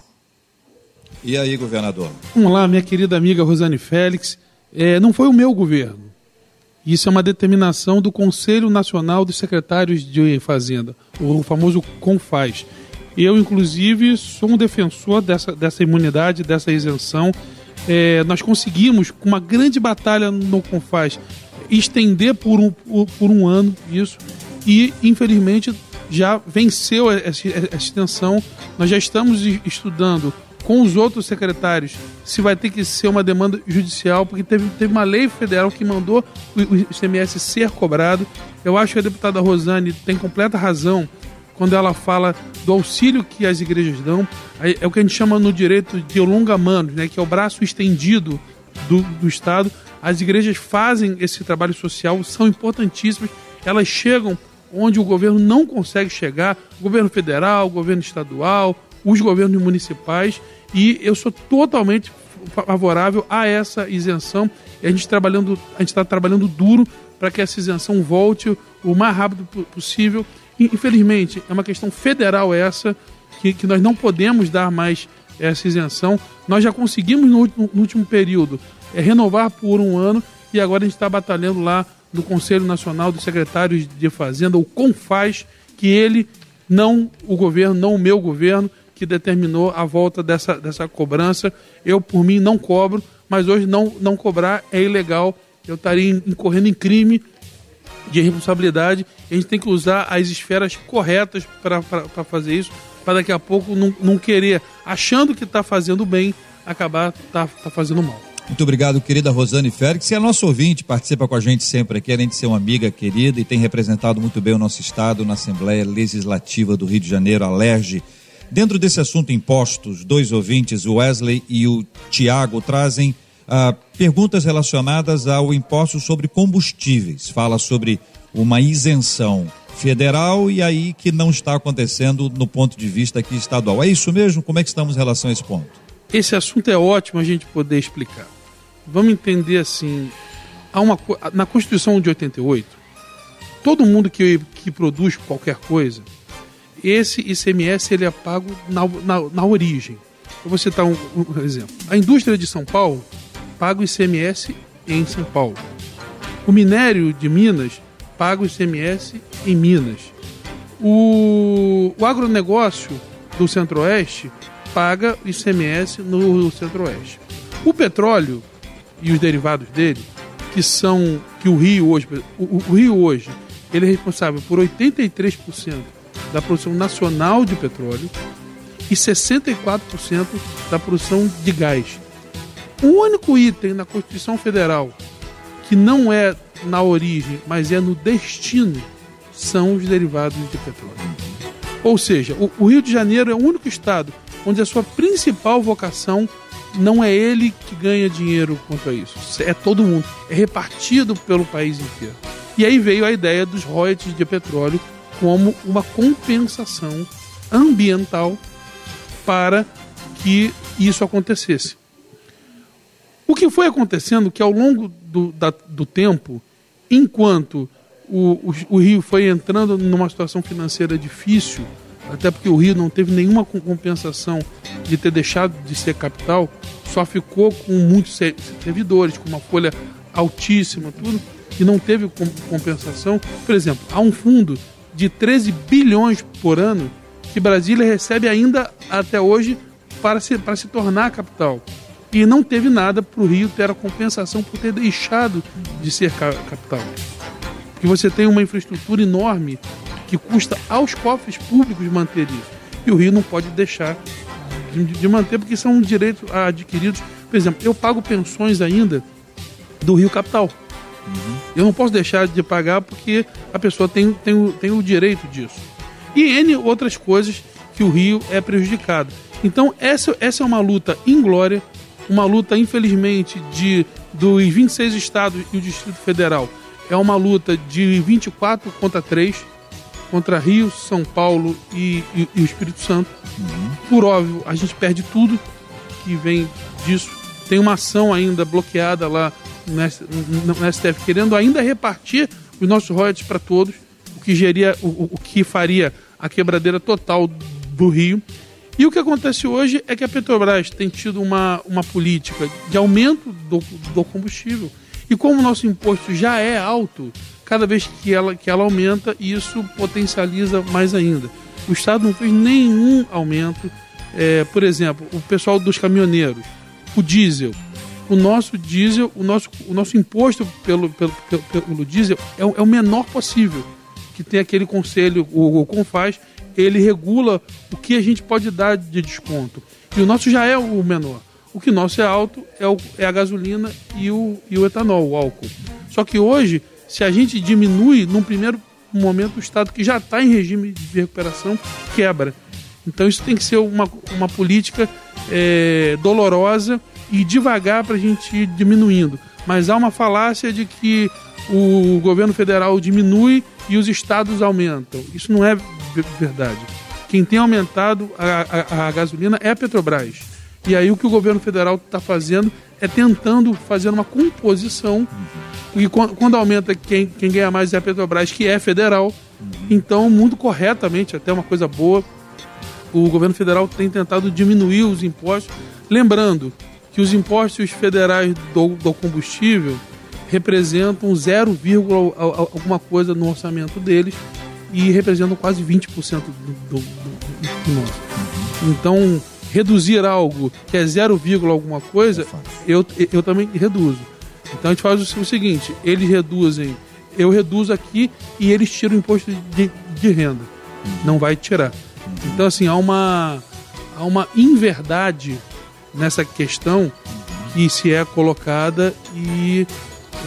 E aí, governador? Vamos lá, minha querida amiga Rosane Félix. É, não foi o meu governo. Isso é uma determinação do Conselho Nacional dos Secretários de Fazenda, o famoso CONFAS. Eu, inclusive, sou um defensor dessa, dessa imunidade, dessa isenção. É, nós conseguimos, com uma grande batalha no CONFAS, estender por um, por um ano isso. E, infelizmente, já venceu essa extensão. Nós já estamos estudando com os outros secretários se vai ter que ser uma demanda judicial, porque teve, teve uma lei federal que mandou o, o ICMS ser cobrado. Eu acho que a deputada Rosane tem completa razão quando ela fala do auxílio que as igrejas dão. É o que a gente chama no direito de longa-manos, né, que é o braço estendido do, do Estado. As igrejas fazem esse trabalho social, são importantíssimas, elas chegam onde o governo não consegue chegar, o governo federal, o governo estadual, os governos municipais, e eu sou totalmente favorável a essa isenção. E a gente trabalhando, a gente está trabalhando duro para que essa isenção volte o mais rápido possível. Infelizmente, é uma questão federal essa, que, que nós não podemos dar mais essa isenção. Nós já conseguimos no, no último período é, renovar por um ano e agora a gente está batalhando lá no Conselho Nacional dos Secretários de Fazenda, o CONFAS, que ele, não o governo, não o meu governo, que determinou a volta dessa, dessa cobrança. Eu, por mim, não cobro, mas hoje não, não cobrar é ilegal. Eu estaria incorrendo em crime de responsabilidade. A gente tem que usar as esferas corretas para fazer isso, para daqui a pouco não, não querer, achando que está fazendo bem, acabar tá, tá fazendo mal. Muito obrigado, querida Rosane Félix. E a nossa ouvinte participa com a gente sempre aqui, além de ser uma amiga querida e tem representado muito bem o nosso estado na Assembleia Legislativa do Rio de Janeiro, a LERJ. Dentro desse assunto impostos, dois ouvintes, o Wesley e o Tiago, trazem ah, perguntas relacionadas ao imposto sobre combustíveis. Fala sobre uma isenção federal e aí que não está acontecendo no ponto de vista aqui estadual. É isso mesmo? Como é que estamos em relação a esse ponto? Esse assunto é ótimo a gente poder explicar. Vamos entender assim, há uma, na Constituição de 88, todo mundo que, que produz qualquer coisa, esse ICMS ele é pago na, na, na origem. Eu vou citar um, um, exemplo. A indústria de São Paulo paga o ICMS em São Paulo. O minério de Minas paga o ICMS em Minas. O, o agronegócio do Centro-Oeste paga o ICMS no Centro-Oeste. O petróleo e os derivados dele, que são que o Rio hoje, o, o Rio hoje, ele é responsável por 83% da produção nacional de petróleo e 64% da produção de gás. O único item na Constituição Federal que não é na origem, mas é no destino, são os derivados de petróleo. Ou seja, o, Rio de Janeiro é o único estado onde a sua principal vocação não é ele que ganha dinheiro quanto a isso, é todo mundo, é repartido pelo país inteiro. E aí veio a ideia dos royalties de petróleo como uma compensação ambiental para que isso acontecesse. O que foi acontecendo que ao longo do, da, do tempo, enquanto o, o, o, Rio foi entrando numa situação financeira difícil, até porque o Rio não teve nenhuma compensação de ter deixado de ser capital, só ficou com muitos servidores, com uma folha altíssima, tudo, e não teve compensação. Por exemplo, há um fundo de 13 bilhões por ano que Brasília recebe ainda até hoje para se, para se tornar capital. E não teve nada para o Rio ter a compensação por ter deixado de ser capital. Porque você tem uma infraestrutura enorme que custa aos cofres públicos manter isso. E o Rio não pode deixar de, de manter, porque são direitos adquiridos. Por exemplo, eu pago pensões ainda do Rio Capital. Uhum. Eu não posso deixar de pagar porque a pessoa tem, tem, tem o direito disso. E N outras coisas que o Rio é prejudicado. Então, essa, essa é uma luta inglória, uma luta, infelizmente, de dos 26 estados e o Distrito Federal. É uma luta de 24 contra 3, contra Rio, São Paulo e, e, e o Espírito Santo. Uhum. Por óbvio, a gente perde tudo que vem disso. Tem uma ação ainda bloqueada lá no STF, querendo ainda repartir os nossos royalties para todos, o que, geria, o, o que faria a quebradeira total do Rio. E o que acontece hoje é que a Petrobras tem tido uma, uma política de aumento do, do combustível. E como o nosso imposto já é alto, cada vez que ela, que ela aumenta, isso potencializa mais ainda. O Estado não fez nenhum aumento. É, por exemplo, o pessoal dos caminhoneiros, o diesel, o nosso diesel, o nosso, o nosso imposto pelo, pelo, pelo, pelo diesel é, é, o menor possível. Que tem aquele conselho, o, o Confaz, ele regula o que a gente pode dar de desconto. E o nosso já é o menor. O que nosso é alto é, o, é a gasolina e o, e o etanol, o álcool. Só que hoje, se a gente diminui, num primeiro momento, o Estado que já está em regime de recuperação quebra. Então isso tem que ser uma, uma política é, dolorosa e devagar para a gente ir diminuindo. Mas há uma falácia de que o governo federal diminui e os estados aumentam. Isso não é verdade. Quem tem aumentado a, a, a gasolina é a Petrobras. E aí o que o governo federal está fazendo é tentando fazer uma composição. E quando aumenta, quem, quem ganha mais é a Petrobras, que é federal. Então, muito corretamente, até uma coisa boa, o governo federal tem tentado diminuir os impostos. Lembrando que os impostos federais do, do combustível representam 0, alguma coisa no orçamento deles e representam quase 20% do, do, do, do nosso. Então, reduzir algo que é 0, alguma coisa, eu, eu também reduzo. Então a gente faz o, seguinte: eles reduzem, eu reduzo aqui e eles tiram o imposto de, de renda. Não vai tirar. Então, assim, há uma, há uma inverdade nessa questão que se é colocada e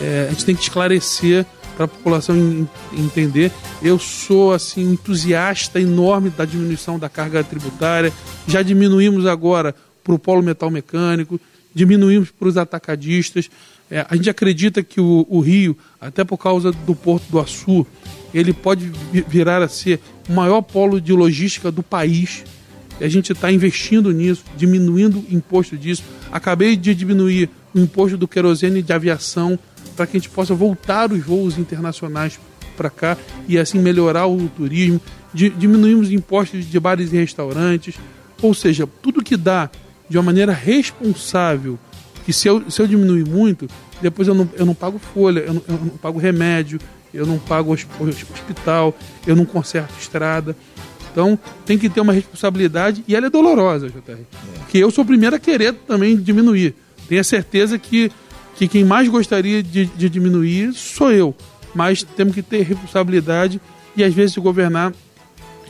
é, a gente tem que esclarecer para a população entender. Eu sou assim entusiasta enorme da diminuição da carga tributária. Já diminuímos agora para o polo metal mecânico, diminuímos para os atacadistas. É, a gente acredita que o, o, Rio, até por causa do Porto do Açu, ele pode virar a ser o maior polo de logística do país. A gente está investindo nisso, diminuindo o imposto disso. Acabei de diminuir o imposto do querosene de aviação para que a gente possa voltar os voos internacionais para cá e assim melhorar o turismo. Diminuímos impostos de bares e restaurantes. Ou seja, tudo que dá de uma maneira responsável, que se eu, se eu diminuir muito, depois eu não, eu não pago folha, eu não, eu não pago remédio, eu não pago hospital, eu não conserto estrada. Então tem que ter uma responsabilidade e ela é dolorosa, JR. É. Que eu sou o primeiro a querer também diminuir. Tenha certeza que que quem mais gostaria de, de diminuir sou eu. Mas temos que ter responsabilidade e às vezes governar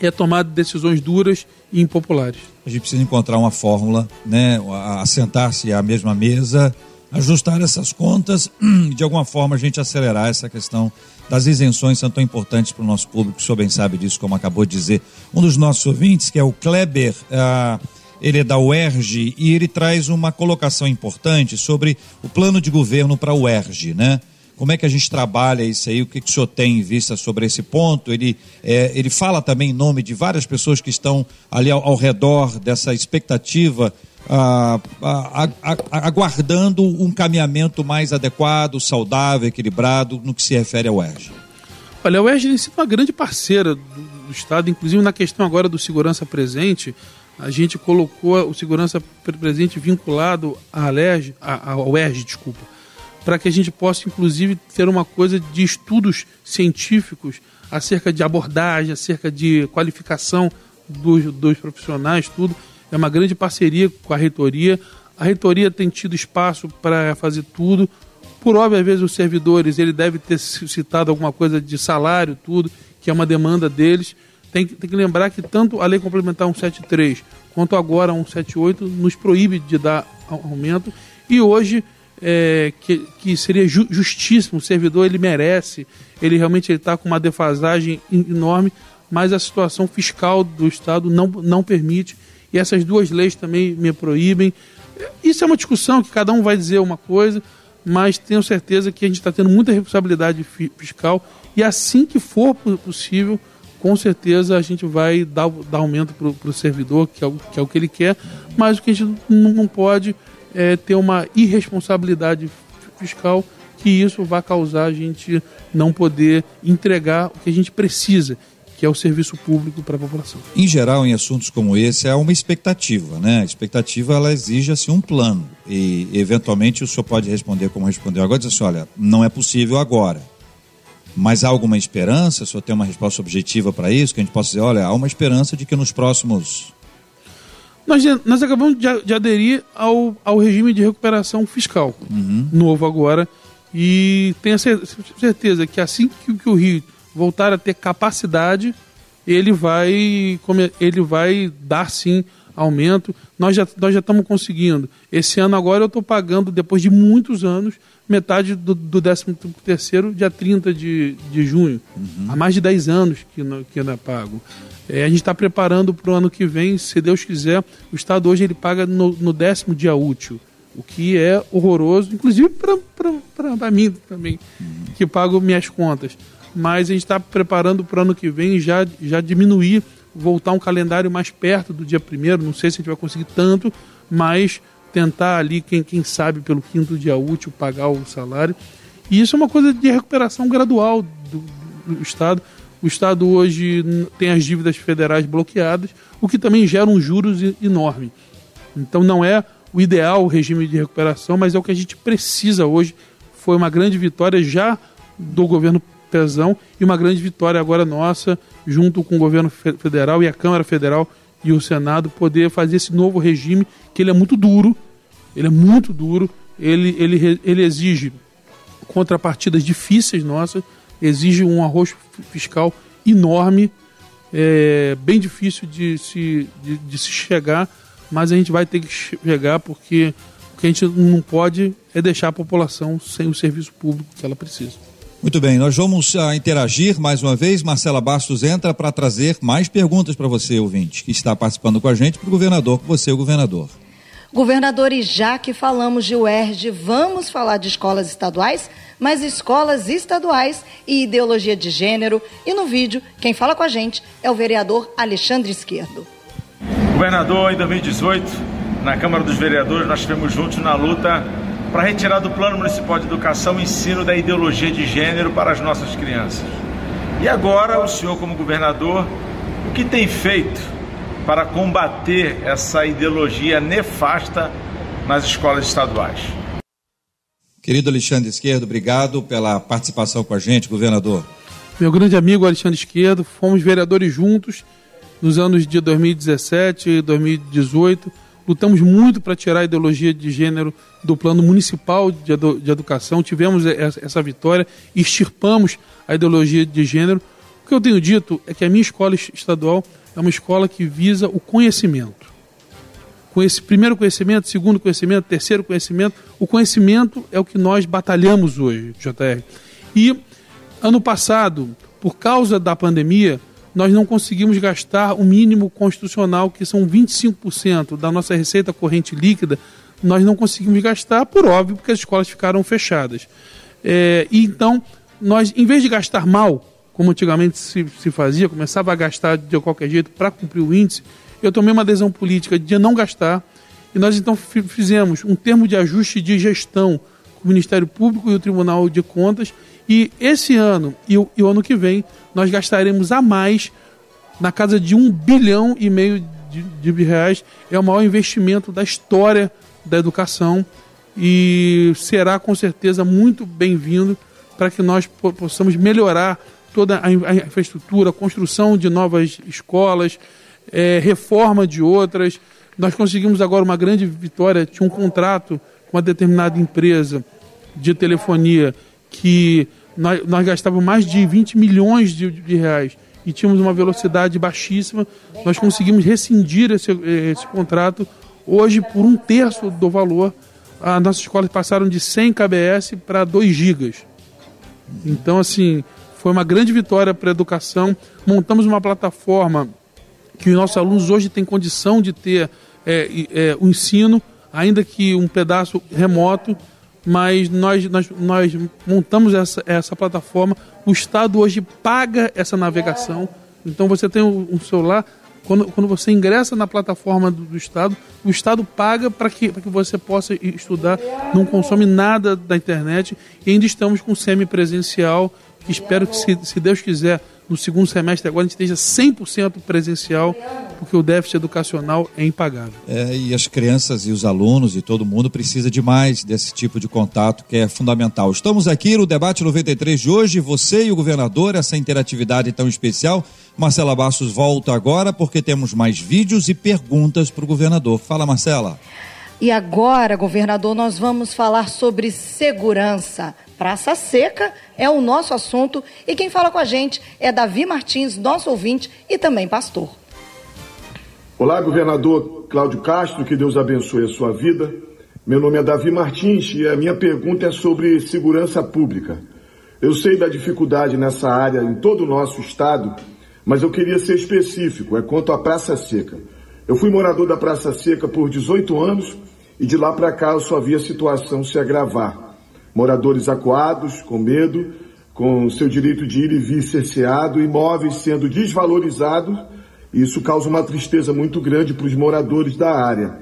é tomar decisões duras e impopulares. A gente precisa encontrar uma fórmula, né? Assentar-se à mesma mesa, ajustar essas contas e (clears throat) de alguma forma a gente acelerar essa questão das isenções são tão importantes para o nosso público, o senhor bem sabe disso, como acabou de dizer. Um dos nossos ouvintes, que é o Kleber, ah, ele é da UERJ e ele traz uma colocação importante sobre o plano de governo para a UERJ, né? Como é que a gente trabalha isso aí? O que, que o senhor tem em vista sobre esse ponto? Ele, é, ele fala também em nome de várias pessoas que estão ali ao, ao redor dessa expectativa, ah, ah, aguardando um caminhamento mais adequado, saudável, equilibrado no que se refere ao UERJ. Olha, a UERJ tem sido uma grande parceira do, do Estado, inclusive na questão agora do segurança presente a gente colocou o segurança presente vinculado à LERJ, ao ERJ, desculpa, para que a gente possa, inclusive, ter uma coisa de estudos científicos acerca de abordagem, acerca de qualificação dos, dos profissionais, tudo. É uma grande parceria com a reitoria. A reitoria tem tido espaço para fazer tudo. Por óbvio, às vezes os servidores, ele deve ter citado alguma coisa de salário, tudo, que é uma demanda deles tem, tem que lembrar que tanto a lei complementar 173 quanto agora a 178 nos proíbe de dar aumento e hoje é, que, que seria ju, justíssimo, o servidor ele merece, ele realmente está com uma defasagem enorme, mas a situação fiscal do Estado não, não permite e essas duas leis também me proíbem. Isso é uma discussão que cada um vai dizer uma coisa, mas tenho certeza que a gente está tendo muita responsabilidade fiscal. E assim que for possível com certeza a gente vai dar, dar aumento para o servidor, que é, o, que é o que ele quer, mas o que a gente não, pode é ter uma irresponsabilidade fiscal que isso vai causar a gente não poder entregar o que a gente precisa, que é o serviço público para a população. Em geral, em assuntos como esse, há uma expectativa, né? A expectativa ela exige assim um plano e eventualmente o senhor pode responder como respondeu agora, dizer assim, olha, não é possível agora mas há alguma esperança? O senhor tem uma resposta objetiva para isso? Que a gente possa dizer, olha, há uma esperança de que nos próximos. Nós, nós acabamos de, de aderir ao, ao regime de recuperação fiscal, uhum. novo agora, e tenho certeza que assim que, que o Rio voltar a ter capacidade, ele vai, ele vai dar sim aumento. Nós já, nós já estamos conseguindo. Esse ano agora eu estou pagando, depois de muitos anos, metade do, do 13 terceiro, dia 30 de, de junho. Uhum. Há mais de 10 anos que não, que não é pago. É, a gente está preparando para o ano que vem, se Deus quiser, o Estado hoje ele paga no, no décimo dia útil, o que é horroroso, inclusive para mim também, uhum. que pago minhas contas. Mas a gente está preparando para o ano que vem já, já diminuir, voltar um calendário mais perto do dia primeiro. Não sei se a gente vai conseguir tanto, mas tentar ali, quem, quem sabe, pelo quinto dia útil, pagar o salário. E isso é uma coisa de recuperação gradual do, do Estado. O Estado hoje tem as dívidas federais bloqueadas, o que também gera um juros enorme. Então não é o ideal o regime de recuperação, mas é o que a gente precisa hoje. Foi uma grande vitória já do governo Pezão e uma grande vitória agora nossa, junto com o governo federal e a Câmara Federal e o Senado, poder fazer esse novo regime, que ele é muito duro, ele é muito duro, ele, ele, ele exige contrapartidas difíceis nossas, exige um arroz fiscal enorme, é, bem difícil de se, de, de, se chegar, mas a gente vai ter que chegar porque o que a gente não pode é deixar a população sem o serviço público que ela precisa. Muito bem, nós vamos uh, interagir mais uma vez. Marcela Bastos entra para trazer mais perguntas para você, ouvinte, que está participando com a gente, para o governador, com você, o governador. Governador, e já que falamos de UERJ, vamos falar de escolas estaduais, mas escolas estaduais e ideologia de gênero. E no vídeo, quem fala com a gente é o vereador Alexandre Esquerdo. Governador, em 2018, na Câmara dos Vereadores, nós estivemos juntos na luta para retirar do Plano Municipal de Educação o ensino da ideologia de gênero para as nossas crianças. E agora, o senhor, como governador, o que tem feito para combater essa ideologia nefasta nas escolas estaduais. Querido Alexandre Esquerdo, obrigado pela participação com a gente, governador. Meu grande amigo Alexandre Esquerdo, fomos vereadores juntos nos anos de 2017 e 2018. Lutamos muito para tirar a ideologia de gênero do plano municipal de, edu de educação. Tivemos essa, vitória, extirpamos a ideologia de gênero. O que eu tenho dito é que a minha escola estadual é uma escola que visa o conhecimento. Conhece, primeiro conhecimento, segundo conhecimento, terceiro conhecimento. O conhecimento é o que nós batalhamos hoje, JR. E ano passado, por causa da pandemia, nós não conseguimos gastar o mínimo constitucional, que são 25% da nossa receita corrente líquida, nós não conseguimos gastar, por óbvio, porque as escolas ficaram fechadas. É, e então, nós, em vez de gastar mal, como antigamente se, se fazia, começava a gastar de qualquer jeito para cumprir o índice, eu tomei uma adesão política de não gastar e nós então fizemos um termo de ajuste de gestão com o Ministério Público e o Tribunal de Contas e esse ano e o, e o ano que vem nós gastaremos a mais na casa de um bilhão e meio de, de reais. É o maior investimento da história da educação e será com certeza muito bem-vindo para que nós possamos melhorar toda a, infraestrutura, construção de novas escolas, é, reforma de outras. Nós conseguimos agora uma grande vitória. Tinha um contrato com uma determinada empresa de telefonia que nós, nós gastávamos mais de 20 milhões de, de, reais e tínhamos uma velocidade baixíssima. Nós conseguimos rescindir esse, esse contrato hoje por um terço do valor. As nossas escolas passaram de 100 kbs para 2 gigas. Então, assim, foi uma grande vitória para a educação. Montamos uma plataforma que os nossos alunos hoje têm condição de ter é, é, o ensino, ainda que um pedaço remoto, mas nós, nós, nós montamos essa, essa plataforma. O Estado hoje paga essa navegação. Então você tem um celular, quando, quando você ingressa na plataforma do, do Estado, o Estado paga para que, que você possa estudar, não consome nada da internet e ainda estamos com semipresencial Espero que, se, se Deus quiser, no segundo semestre agora a gente esteja 100% presencial, porque o déficit educacional é impagável. É, e as crianças e os alunos e todo mundo precisa de mais desse tipo de contato que é fundamental. Estamos aqui no debate 93 de hoje, você e o governador, essa interatividade tão especial. Marcela Bastos volta agora porque temos mais vídeos e perguntas para o governador. Fala, Marcela. E agora, governador, nós vamos falar sobre segurança. Praça Seca é o nosso assunto e quem fala com a gente é Davi Martins, nosso ouvinte e também pastor. Olá, governador Cláudio Castro, que Deus abençoe a sua vida. Meu nome é Davi Martins e a minha pergunta é sobre segurança pública. Eu sei da dificuldade nessa área em todo o nosso estado, mas eu queria ser específico, é quanto à Praça Seca. Eu fui morador da Praça Seca por 18 anos e de lá para cá eu só vi a situação se agravar. Moradores acuados, com medo, com seu direito de ir e vir cerceado, imóveis sendo desvalorizados, isso causa uma tristeza muito grande para os moradores da área.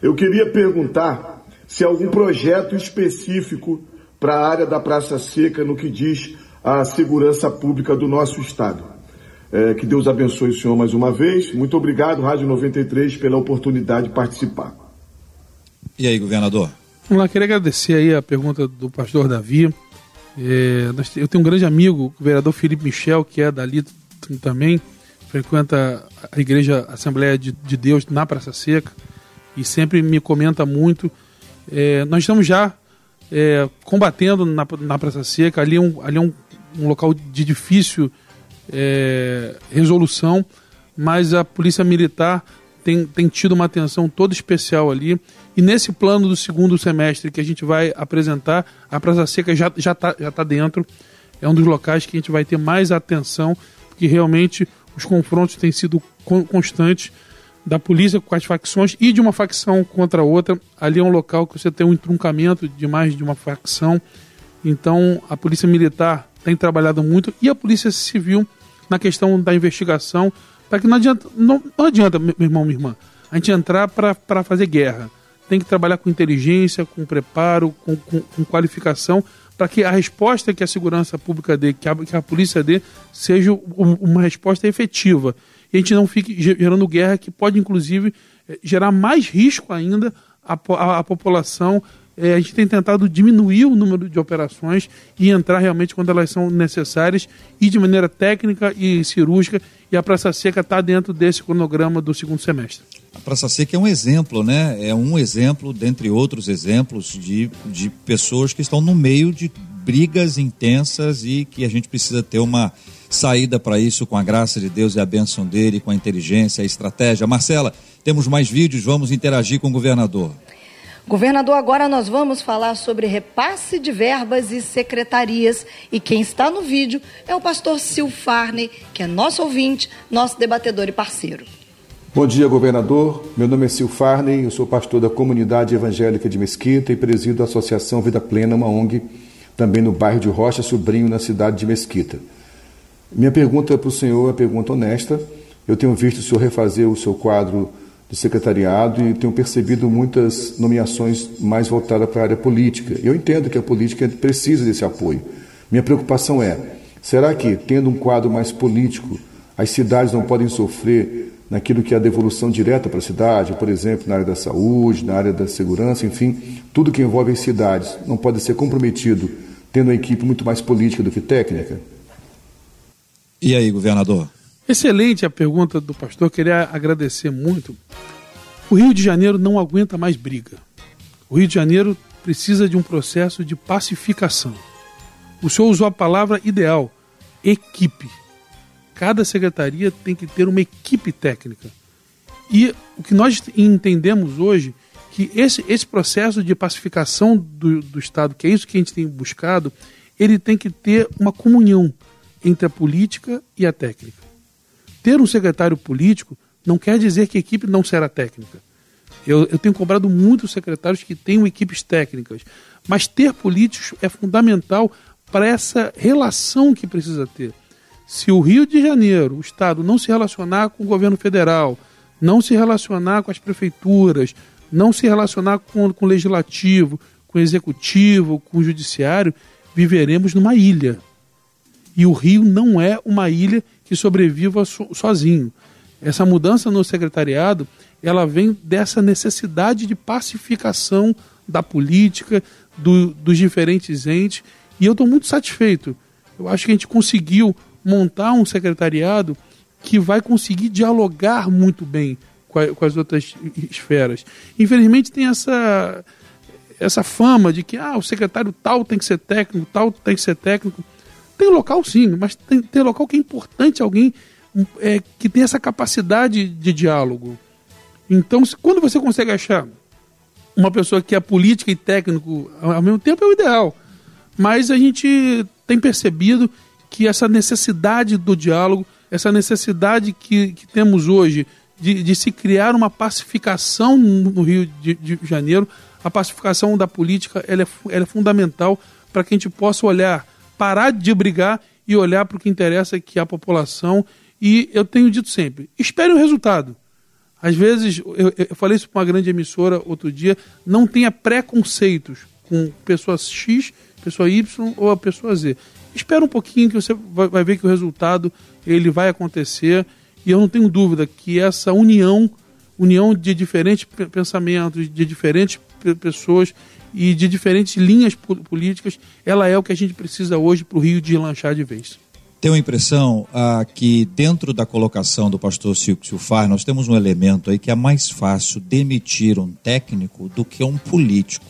Eu queria perguntar se algum projeto específico para a área da Praça Seca no que diz à segurança pública do nosso Estado. É, que Deus abençoe o senhor mais uma vez. Muito obrigado, Rádio 93, pela oportunidade de participar. E aí, governador? Vamos lá, queria agradecer aí a pergunta do pastor Davi. É, eu tenho um grande amigo, o vereador Felipe Michel, que é dali também, frequenta a igreja Assembleia de, de Deus na Praça Seca e sempre me comenta muito é, nós estamos já é, combatendo na, na Praça Seca, ali é um, ali é um, um local de difícil é, resolução, mas a Polícia Militar tem, tem tido uma atenção toda especial ali. E nesse plano do segundo semestre que a gente vai apresentar, a Praça Seca já está já tá, já tá dentro. É um dos locais que a gente vai ter mais atenção, porque realmente os confrontos têm sido constantes da polícia com as facções e de uma facção contra outra. Ali é um local que você tem um entroncamento de mais de uma facção. Então a polícia militar tem trabalhado muito e a polícia civil na questão da investigação para que não adianta, não, não adianta, meu irmão, minha irmã, a gente entrar para fazer guerra. Tem que trabalhar com inteligência, com preparo, com, com, com qualificação, para que a resposta que a segurança pública dê, que a, que a polícia dê, seja uma resposta efetiva e a gente não fique gerando guerra que pode, inclusive, eh, gerar mais risco ainda à, à, à população. É, a gente tem tentado diminuir o número de operações e entrar realmente quando elas são necessárias e de maneira técnica e cirúrgica. E a Praça Seca está dentro desse cronograma do segundo semestre. A Praça Seca é um exemplo, né? É um exemplo, dentre outros exemplos, de, de pessoas que estão no meio de brigas intensas e que a gente precisa ter uma saída para isso com a graça de Deus e a bênção dele, com a inteligência, a estratégia. Marcela, temos mais vídeos, vamos interagir com o governador. Governador, agora nós vamos falar sobre repasse de verbas e secretarias. E quem está no vídeo é o pastor Sil Farney, que é nosso ouvinte, nosso debatedor e parceiro. Bom dia, governador. Meu nome é Sil Farney, eu sou pastor da comunidade evangélica de Mesquita e presido a Associação Vida Plena, uma ONG, também no bairro de Rocha Sobrinho, na cidade de Mesquita. Minha pergunta para o senhor é uma pergunta honesta. Eu tenho visto o senhor refazer o seu quadro de secretariado e tenho percebido muitas nomeações mais voltadas para a área política. Eu entendo que a política precisa desse apoio. Minha preocupação é: será que, tendo um quadro mais político, as cidades não podem sofrer naquilo que é a devolução direta para a cidade, por exemplo, na área da saúde, na área da segurança, enfim, tudo que envolve as cidades não pode ser comprometido tendo uma equipe muito mais política do que técnica? E aí, governador? Excelente a pergunta do pastor, queria agradecer muito. O Rio de Janeiro não aguenta mais briga. O Rio de Janeiro precisa de um processo de pacificação. O senhor usou a palavra ideal, equipe. Cada secretaria tem que ter uma equipe técnica. E o que nós entendemos hoje que esse, esse processo de pacificação do, do Estado, que é isso que a gente tem buscado, ele tem que ter uma comunhão entre a política e a técnica. Ter um secretário político não quer dizer que a equipe não será técnica. Eu, eu tenho cobrado muitos secretários que tenham equipes técnicas, mas ter políticos é fundamental para essa relação que precisa ter. Se o Rio de Janeiro, o Estado, não se relacionar com o governo federal, não se relacionar com as prefeituras, não se relacionar com, com o legislativo, com o executivo, com o judiciário, viveremos numa ilha. E o Rio não é uma ilha que sobreviva so, sozinho. Essa mudança no secretariado, ela vem dessa necessidade de pacificação da política, do, dos diferentes entes, e eu estou muito satisfeito. Eu acho que a gente conseguiu montar um secretariado que vai conseguir dialogar muito bem com, a, com as outras esferas. Infelizmente tem essa essa fama de que ah, o secretário tal tem que ser técnico, tal tem que ser técnico. Tem local sim, mas tem, tem local que é importante alguém é, que tem essa capacidade de diálogo. Então, quando você consegue achar uma pessoa que é política e técnico ao mesmo tempo, é o ideal. Mas a gente tem percebido que essa necessidade do diálogo, essa necessidade que, que temos hoje de, de, se criar uma pacificação no Rio de, de Janeiro, a pacificação da política ela é, ela é fundamental para que a gente possa olhar, parar de brigar e olhar para o que interessa, que é a população. E eu tenho dito sempre: espere o resultado. Às vezes, eu, eu falei isso para uma grande emissora outro dia, não tenha preconceitos com pessoas X, pessoa Y ou a pessoa Z. Espera um pouquinho que você vai, vai ver que o resultado ele vai acontecer e eu não tenho dúvida que essa união, união de diferentes pensamentos, de diferentes pessoas e de diferentes linhas políticas, ela é o que a gente precisa hoje para o Rio de lanchar de vez. Tenho a impressão ah, que dentro da colocação do pastor Silvio Far, nós temos um elemento aí que é mais fácil demitir um técnico do que um político.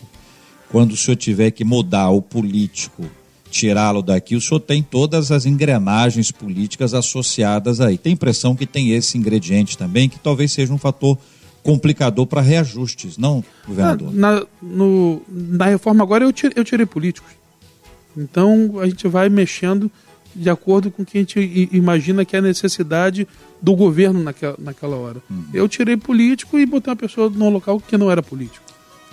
Quando o senhor tiver que mudar o político, tirá-lo daqui, o senhor tem todas as engrenagens políticas associadas aí. Tem impressão que tem esse ingrediente também, que talvez seja um fator complicador para reajustes, não, governador? Na, no, na reforma agora eu tirei, eu tirei políticos. Então a gente vai mexendo de acordo com o que a gente imagina que é a necessidade do governo naquela, naquela hora. Uhum. Eu tirei político e botei uma pessoa no local que não era político.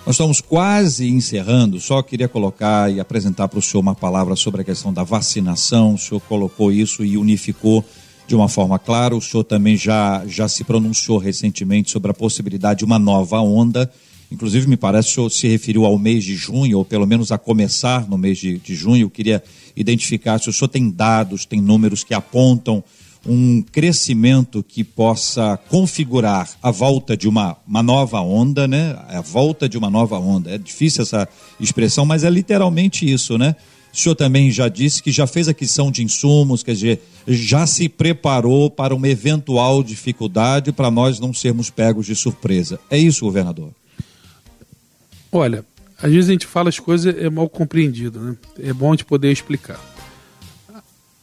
Nós estamos quase encerrando, só queria colocar e apresentar para o senhor uma palavra sobre a questão da vacinação. O senhor colocou isso e unificou de uma forma clara. O senhor também já, já se pronunciou recentemente sobre a possibilidade de uma nova onda. Inclusive, me parece que o senhor se referiu ao mês de junho, ou pelo menos a começar no mês de, de junho. Eu queria identificar se o senhor tem dados, tem números que apontam um crescimento que possa configurar a volta de uma, uma nova onda, né? A volta de uma nova onda. É difícil essa expressão, mas é literalmente isso, né? O senhor também já disse que já fez aquisição de insumos, quer dizer, já se preparou para uma eventual dificuldade para nós não sermos pegos de surpresa. É isso, governador? Olha, às vezes a gente fala as coisas é mal compreendido, né? É bom a gente poder explicar.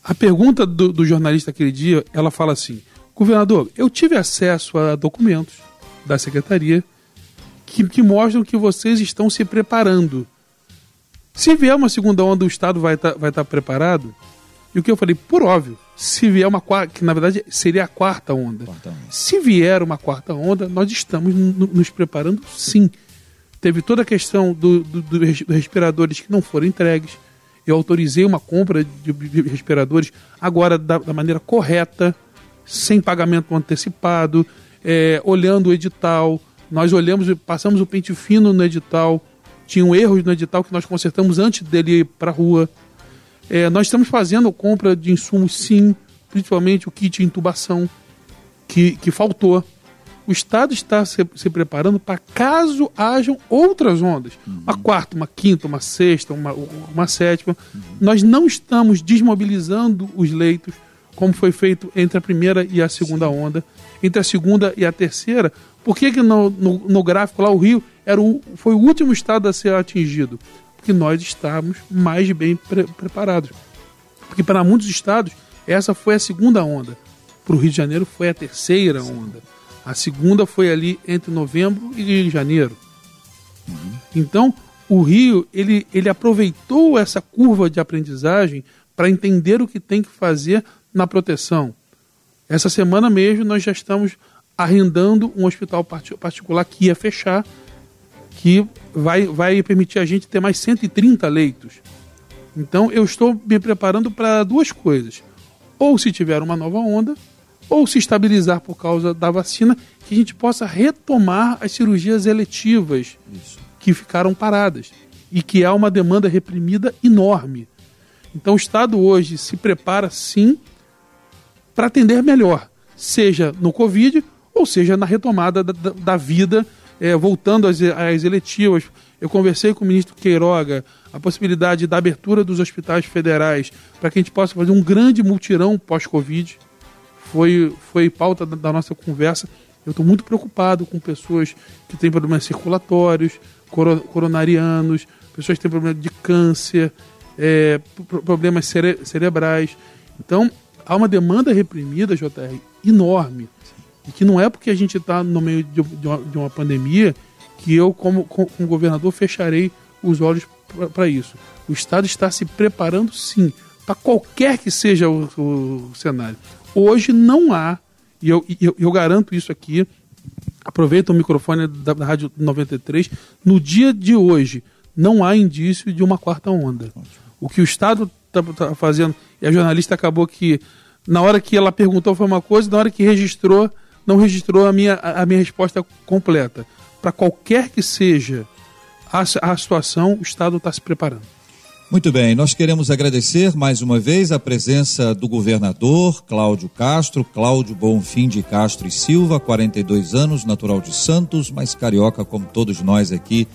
A pergunta do, do jornalista aquele dia, ela fala assim: governador, eu tive acesso a documentos da secretaria que, que mostram que vocês estão se preparando. Se vier uma segunda onda, o Estado vai estar tá, vai tá preparado? E o que eu falei, por óbvio, se vier uma quarta, que na verdade seria a quarta onda. quarta onda. Se vier uma quarta onda, nós estamos nos preparando sim. Teve toda a questão do, do, do, dos respiradores que não foram entregues. Eu autorizei uma compra de, de respiradores agora da, da, maneira correta, sem pagamento antecipado, é, olhando o edital. Nós olhamos, passamos o pente fino no edital. Tinham erros no edital que nós consertamos antes dele ir para a rua. É, nós estamos fazendo compra de insumos, sim, principalmente o kit de intubação, que, que faltou o Estado está se, se preparando para caso hajam outras ondas. Uhum. Uma quarta, uma quinta, uma sexta, uma, uma sétima. Uhum. Nós não estamos desmobilizando os leitos, como foi feito entre a primeira e a segunda Sim. onda. Entre a segunda e a terceira, por que, que no, no, no gráfico lá o Rio era o, foi o último estado a ser atingido? Porque nós estávamos mais bem pre preparados. Porque para muitos estados, essa foi a segunda onda. Para o Rio de Janeiro foi a terceira Sim. onda. A segunda foi ali entre novembro e janeiro. Uhum. Então, o Rio, ele, ele aproveitou essa curva de aprendizagem para entender o que tem que fazer na proteção. Essa semana mesmo nós já estamos arrendando um hospital particular que ia fechar, que vai, vai permitir a gente ter mais 130 leitos. Então eu estou me preparando para duas coisas. Ou se tiver uma nova onda, ou se estabilizar por causa da vacina, que a gente possa retomar as cirurgias eletivas Isso. que ficaram paradas e que há uma demanda reprimida enorme. Então o Estado hoje se prepara sim para atender melhor, seja no Covid ou seja na retomada da, da, da vida, é, voltando às, às eletivas. Eu conversei com o ministro Queiroga a possibilidade da abertura dos hospitais federais para que a gente possa fazer um grande multirão pós-Covid foi, foi pauta da, da nossa conversa. Eu estou muito preocupado com pessoas que têm problemas circulatórios, coronarianos, pessoas que têm problemas de câncer, é, problemas cere cerebrais. Então, há uma demanda reprimida, JR, enorme. E que não é porque a gente está no meio de, de, uma, de, uma, pandemia que eu, como, como governador, fecharei os olhos para isso. O Estado está se preparando, sim, para qualquer que seja o, o, cenário. Hoje não há, e eu, eu, eu garanto isso aqui, aproveita o microfone da, da Rádio 93, no dia de hoje não há indício de uma quarta onda. O que o Estado está tá fazendo, e a jornalista acabou que, na hora que ela perguntou foi uma coisa, na hora que registrou, não registrou a minha, a minha resposta completa. Para qualquer que seja a, a situação, o Estado está se preparando. Muito bem, nós queremos agradecer mais uma vez a presença do governador Cláudio Castro, Cláudio Bonfim de Castro e Silva, 42 anos, natural de Santos, mas carioca como todos nós aqui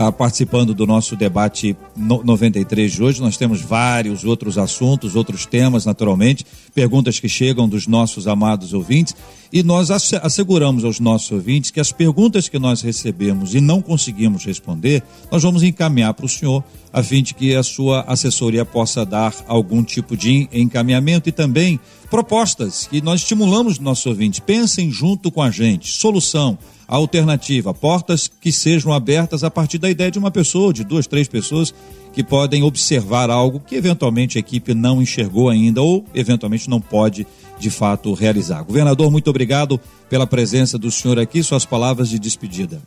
ah, participando do nosso debate no, 93 de hoje. Nós temos vários outros assuntos, outros temas, naturalmente, perguntas que chegam dos nossos amados ouvintes. E nós asseguramos aos nossos ouvintes que as perguntas que nós recebemos e não conseguimos responder, nós vamos encaminhar para o senhor, a fim de que a sua assessoria possa dar algum tipo de encaminhamento e também propostas que nós estimulamos nossos ouvintes. Pensem junto com a gente. Solução alternativa, portas que sejam abertas a partir da ideia de uma pessoa, de duas, três pessoas que podem observar algo que eventualmente a equipe não enxergou ainda ou eventualmente não pode de fato realizar. Governador, muito obrigado pela presença do senhor aqui, suas palavras de despedida.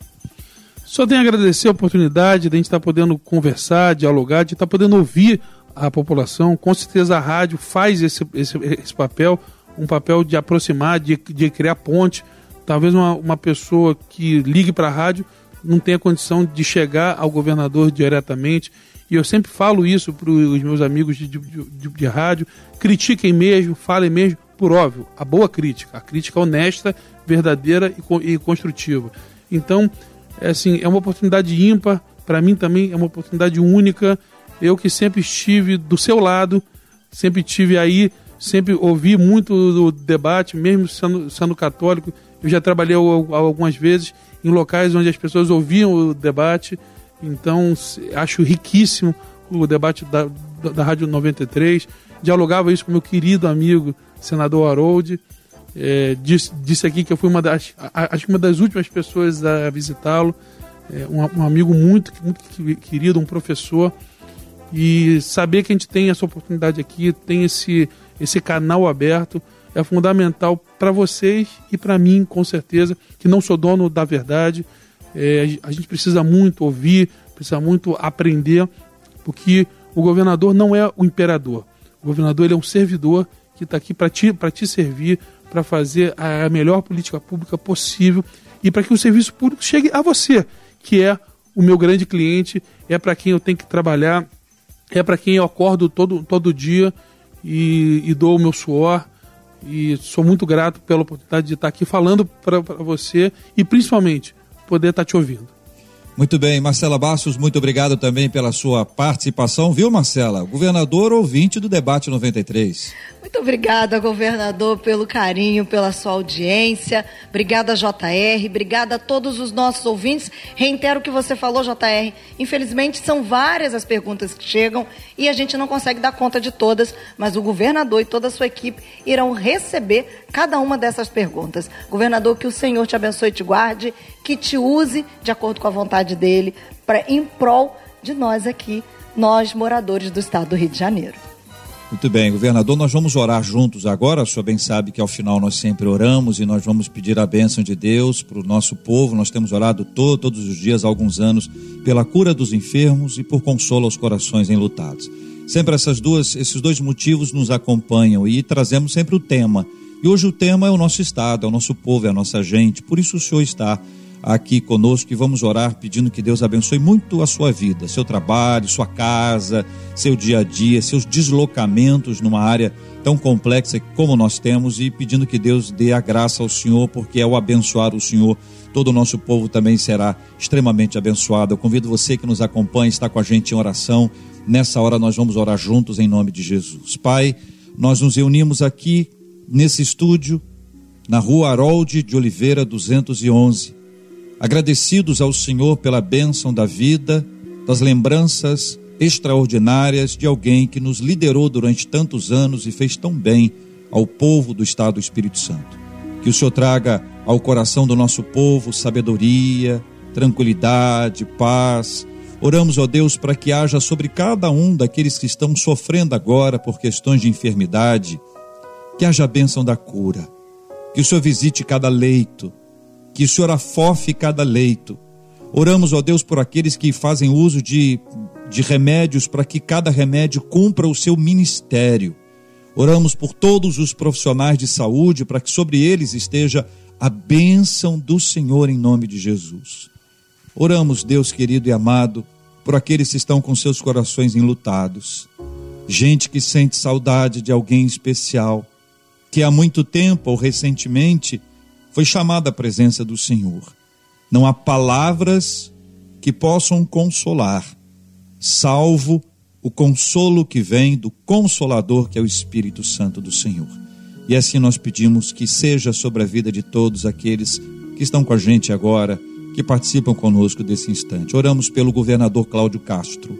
Só tenho a agradecer a oportunidade de a gente estar podendo conversar, dialogar, de estar podendo ouvir a população. Com certeza a rádio faz esse, esse, esse papel, um papel de aproximar, de, de criar ponte Talvez uma, uma pessoa que ligue para a rádio não tenha condição de chegar ao governador diretamente. E eu sempre falo isso para os meus amigos de, de, de, de, rádio. Critiquem mesmo, falem mesmo, por óbvio, a boa crítica, a crítica honesta, verdadeira e, e construtiva. Então, é, assim, é uma oportunidade ímpar, para mim também é uma oportunidade única. Eu que sempre estive do seu lado, sempre estive aí, sempre ouvi muito do debate, mesmo sendo, sendo católico, eu já trabalhei algumas vezes em locais onde as pessoas ouviam o debate, então acho riquíssimo o debate da, da Rádio 93. Dialogava isso com meu querido amigo, senador Harold. É, disse, disse, aqui que eu fui uma das, acho que uma das últimas pessoas a visitá-lo. É, um, um, amigo muito, muito querido, um professor. E saber que a gente tem essa oportunidade aqui, tem esse, esse canal aberto é fundamental para vocês e para mim, com certeza, que não sou dono da verdade. É, a gente precisa muito ouvir, precisa muito aprender, porque o governador não é o imperador. O governador ele é um servidor que está aqui para te, te servir, para fazer a melhor política pública possível e para que o serviço público chegue a você, que é o meu grande cliente, é para quem eu tenho que trabalhar, é para quem eu acordo todo, todo dia e, e dou o meu suor, e sou muito grato pela oportunidade de estar aqui falando para você e principalmente poder estar te ouvindo. Muito bem, Marcela Bastos, muito obrigado também pela sua participação, viu, Marcela? Governador ouvinte do Debate 93. Muito obrigada, governador, pelo carinho, pela sua audiência. Obrigada, JR. Obrigada a todos os nossos ouvintes. Reitero o que você falou, JR. Infelizmente, são várias as perguntas que chegam e a gente não consegue dar conta de todas, mas o governador e toda a sua equipe irão receber cada uma dessas perguntas. Governador, que o Senhor te abençoe e te guarde, que te use de acordo com a vontade dele, para em prol de nós aqui, nós moradores do estado do Rio de Janeiro. Muito bem, governador, nós vamos orar juntos agora. O senhor bem sabe que ao final nós sempre oramos e nós vamos pedir a bênção de Deus para o nosso povo. Nós temos orado todo, todos os dias há alguns anos pela cura dos enfermos e por consolo aos corações enlutados. Sempre essas duas, esses dois motivos nos acompanham e trazemos sempre o tema. E hoje o tema é o nosso estado, é o nosso povo, é a nossa gente. Por isso o senhor está aqui conosco e vamos orar pedindo que Deus abençoe muito a sua vida, seu trabalho, sua casa, seu dia a dia, seus deslocamentos numa área tão complexa como nós temos e pedindo que Deus dê a graça ao Senhor, porque ao abençoar o Senhor, todo o nosso povo também será extremamente abençoado. Eu convido você que nos acompanha, está com a gente em oração. Nessa hora nós vamos orar juntos em nome de Jesus. Pai, nós nos reunimos aqui nesse estúdio na Rua Harold de Oliveira 211 agradecidos ao Senhor pela bênção da vida, das lembranças extraordinárias de alguém que nos liderou durante tantos anos e fez tão bem ao povo do Estado do Espírito Santo. Que o Senhor traga ao coração do nosso povo sabedoria, tranquilidade, paz. Oramos, ó Deus, para que haja sobre cada um daqueles que estão sofrendo agora por questões de enfermidade, que haja a bênção da cura. Que o Senhor visite cada leito, que o Senhor afofe cada leito. Oramos, ó Deus, por aqueles que fazem uso de, de remédios para que cada remédio cumpra o seu ministério. Oramos por todos os profissionais de saúde para que sobre eles esteja a bênção do Senhor em nome de Jesus. Oramos, Deus querido e amado, por aqueles que estão com seus corações enlutados. Gente que sente saudade de alguém especial, que há muito tempo ou recentemente foi chamada à presença do Senhor. Não há palavras que possam consolar, salvo o consolo que vem do Consolador, que é o Espírito Santo do Senhor. E assim nós pedimos que seja sobre a vida de todos aqueles que estão com a gente agora, que participam conosco desse instante. Oramos pelo governador Cláudio Castro.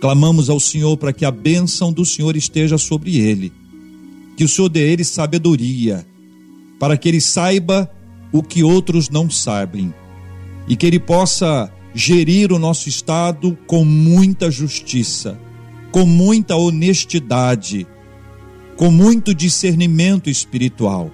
Clamamos ao Senhor para que a bênção do Senhor esteja sobre ele. Que o Senhor dê ele sabedoria, para que ele saiba o que outros não sabem. E que ele possa gerir o nosso Estado com muita justiça, com muita honestidade com muito discernimento espiritual.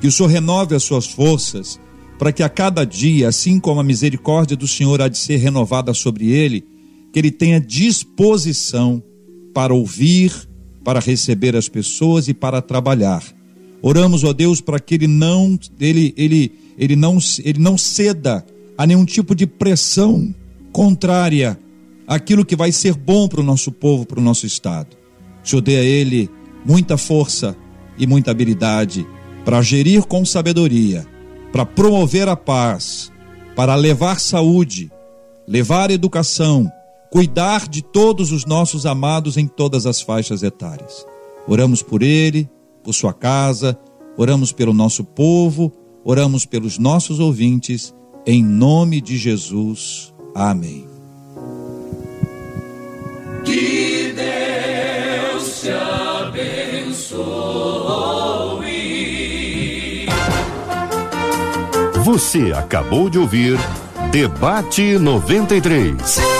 Que o Senhor renove as suas forças, para que a cada dia, assim como a misericórdia do Senhor há de ser renovada sobre ele, que ele tenha disposição para ouvir, para receber as pessoas e para trabalhar. Oramos, ó Deus, para que ele não ele ele ele não ele não ceda a nenhum tipo de pressão contrária àquilo que vai ser bom para o nosso povo, para o nosso estado. Senhor dê a ele muita força e muita habilidade para gerir com sabedoria, para promover a paz, para levar saúde, levar educação, cuidar de todos os nossos amados em todas as faixas etárias. Oramos por ele, por sua casa, oramos pelo nosso povo, oramos pelos nossos ouvintes, em nome de Jesus. Amém. Que Deus te abençoe. Você acabou de ouvir Debate 93.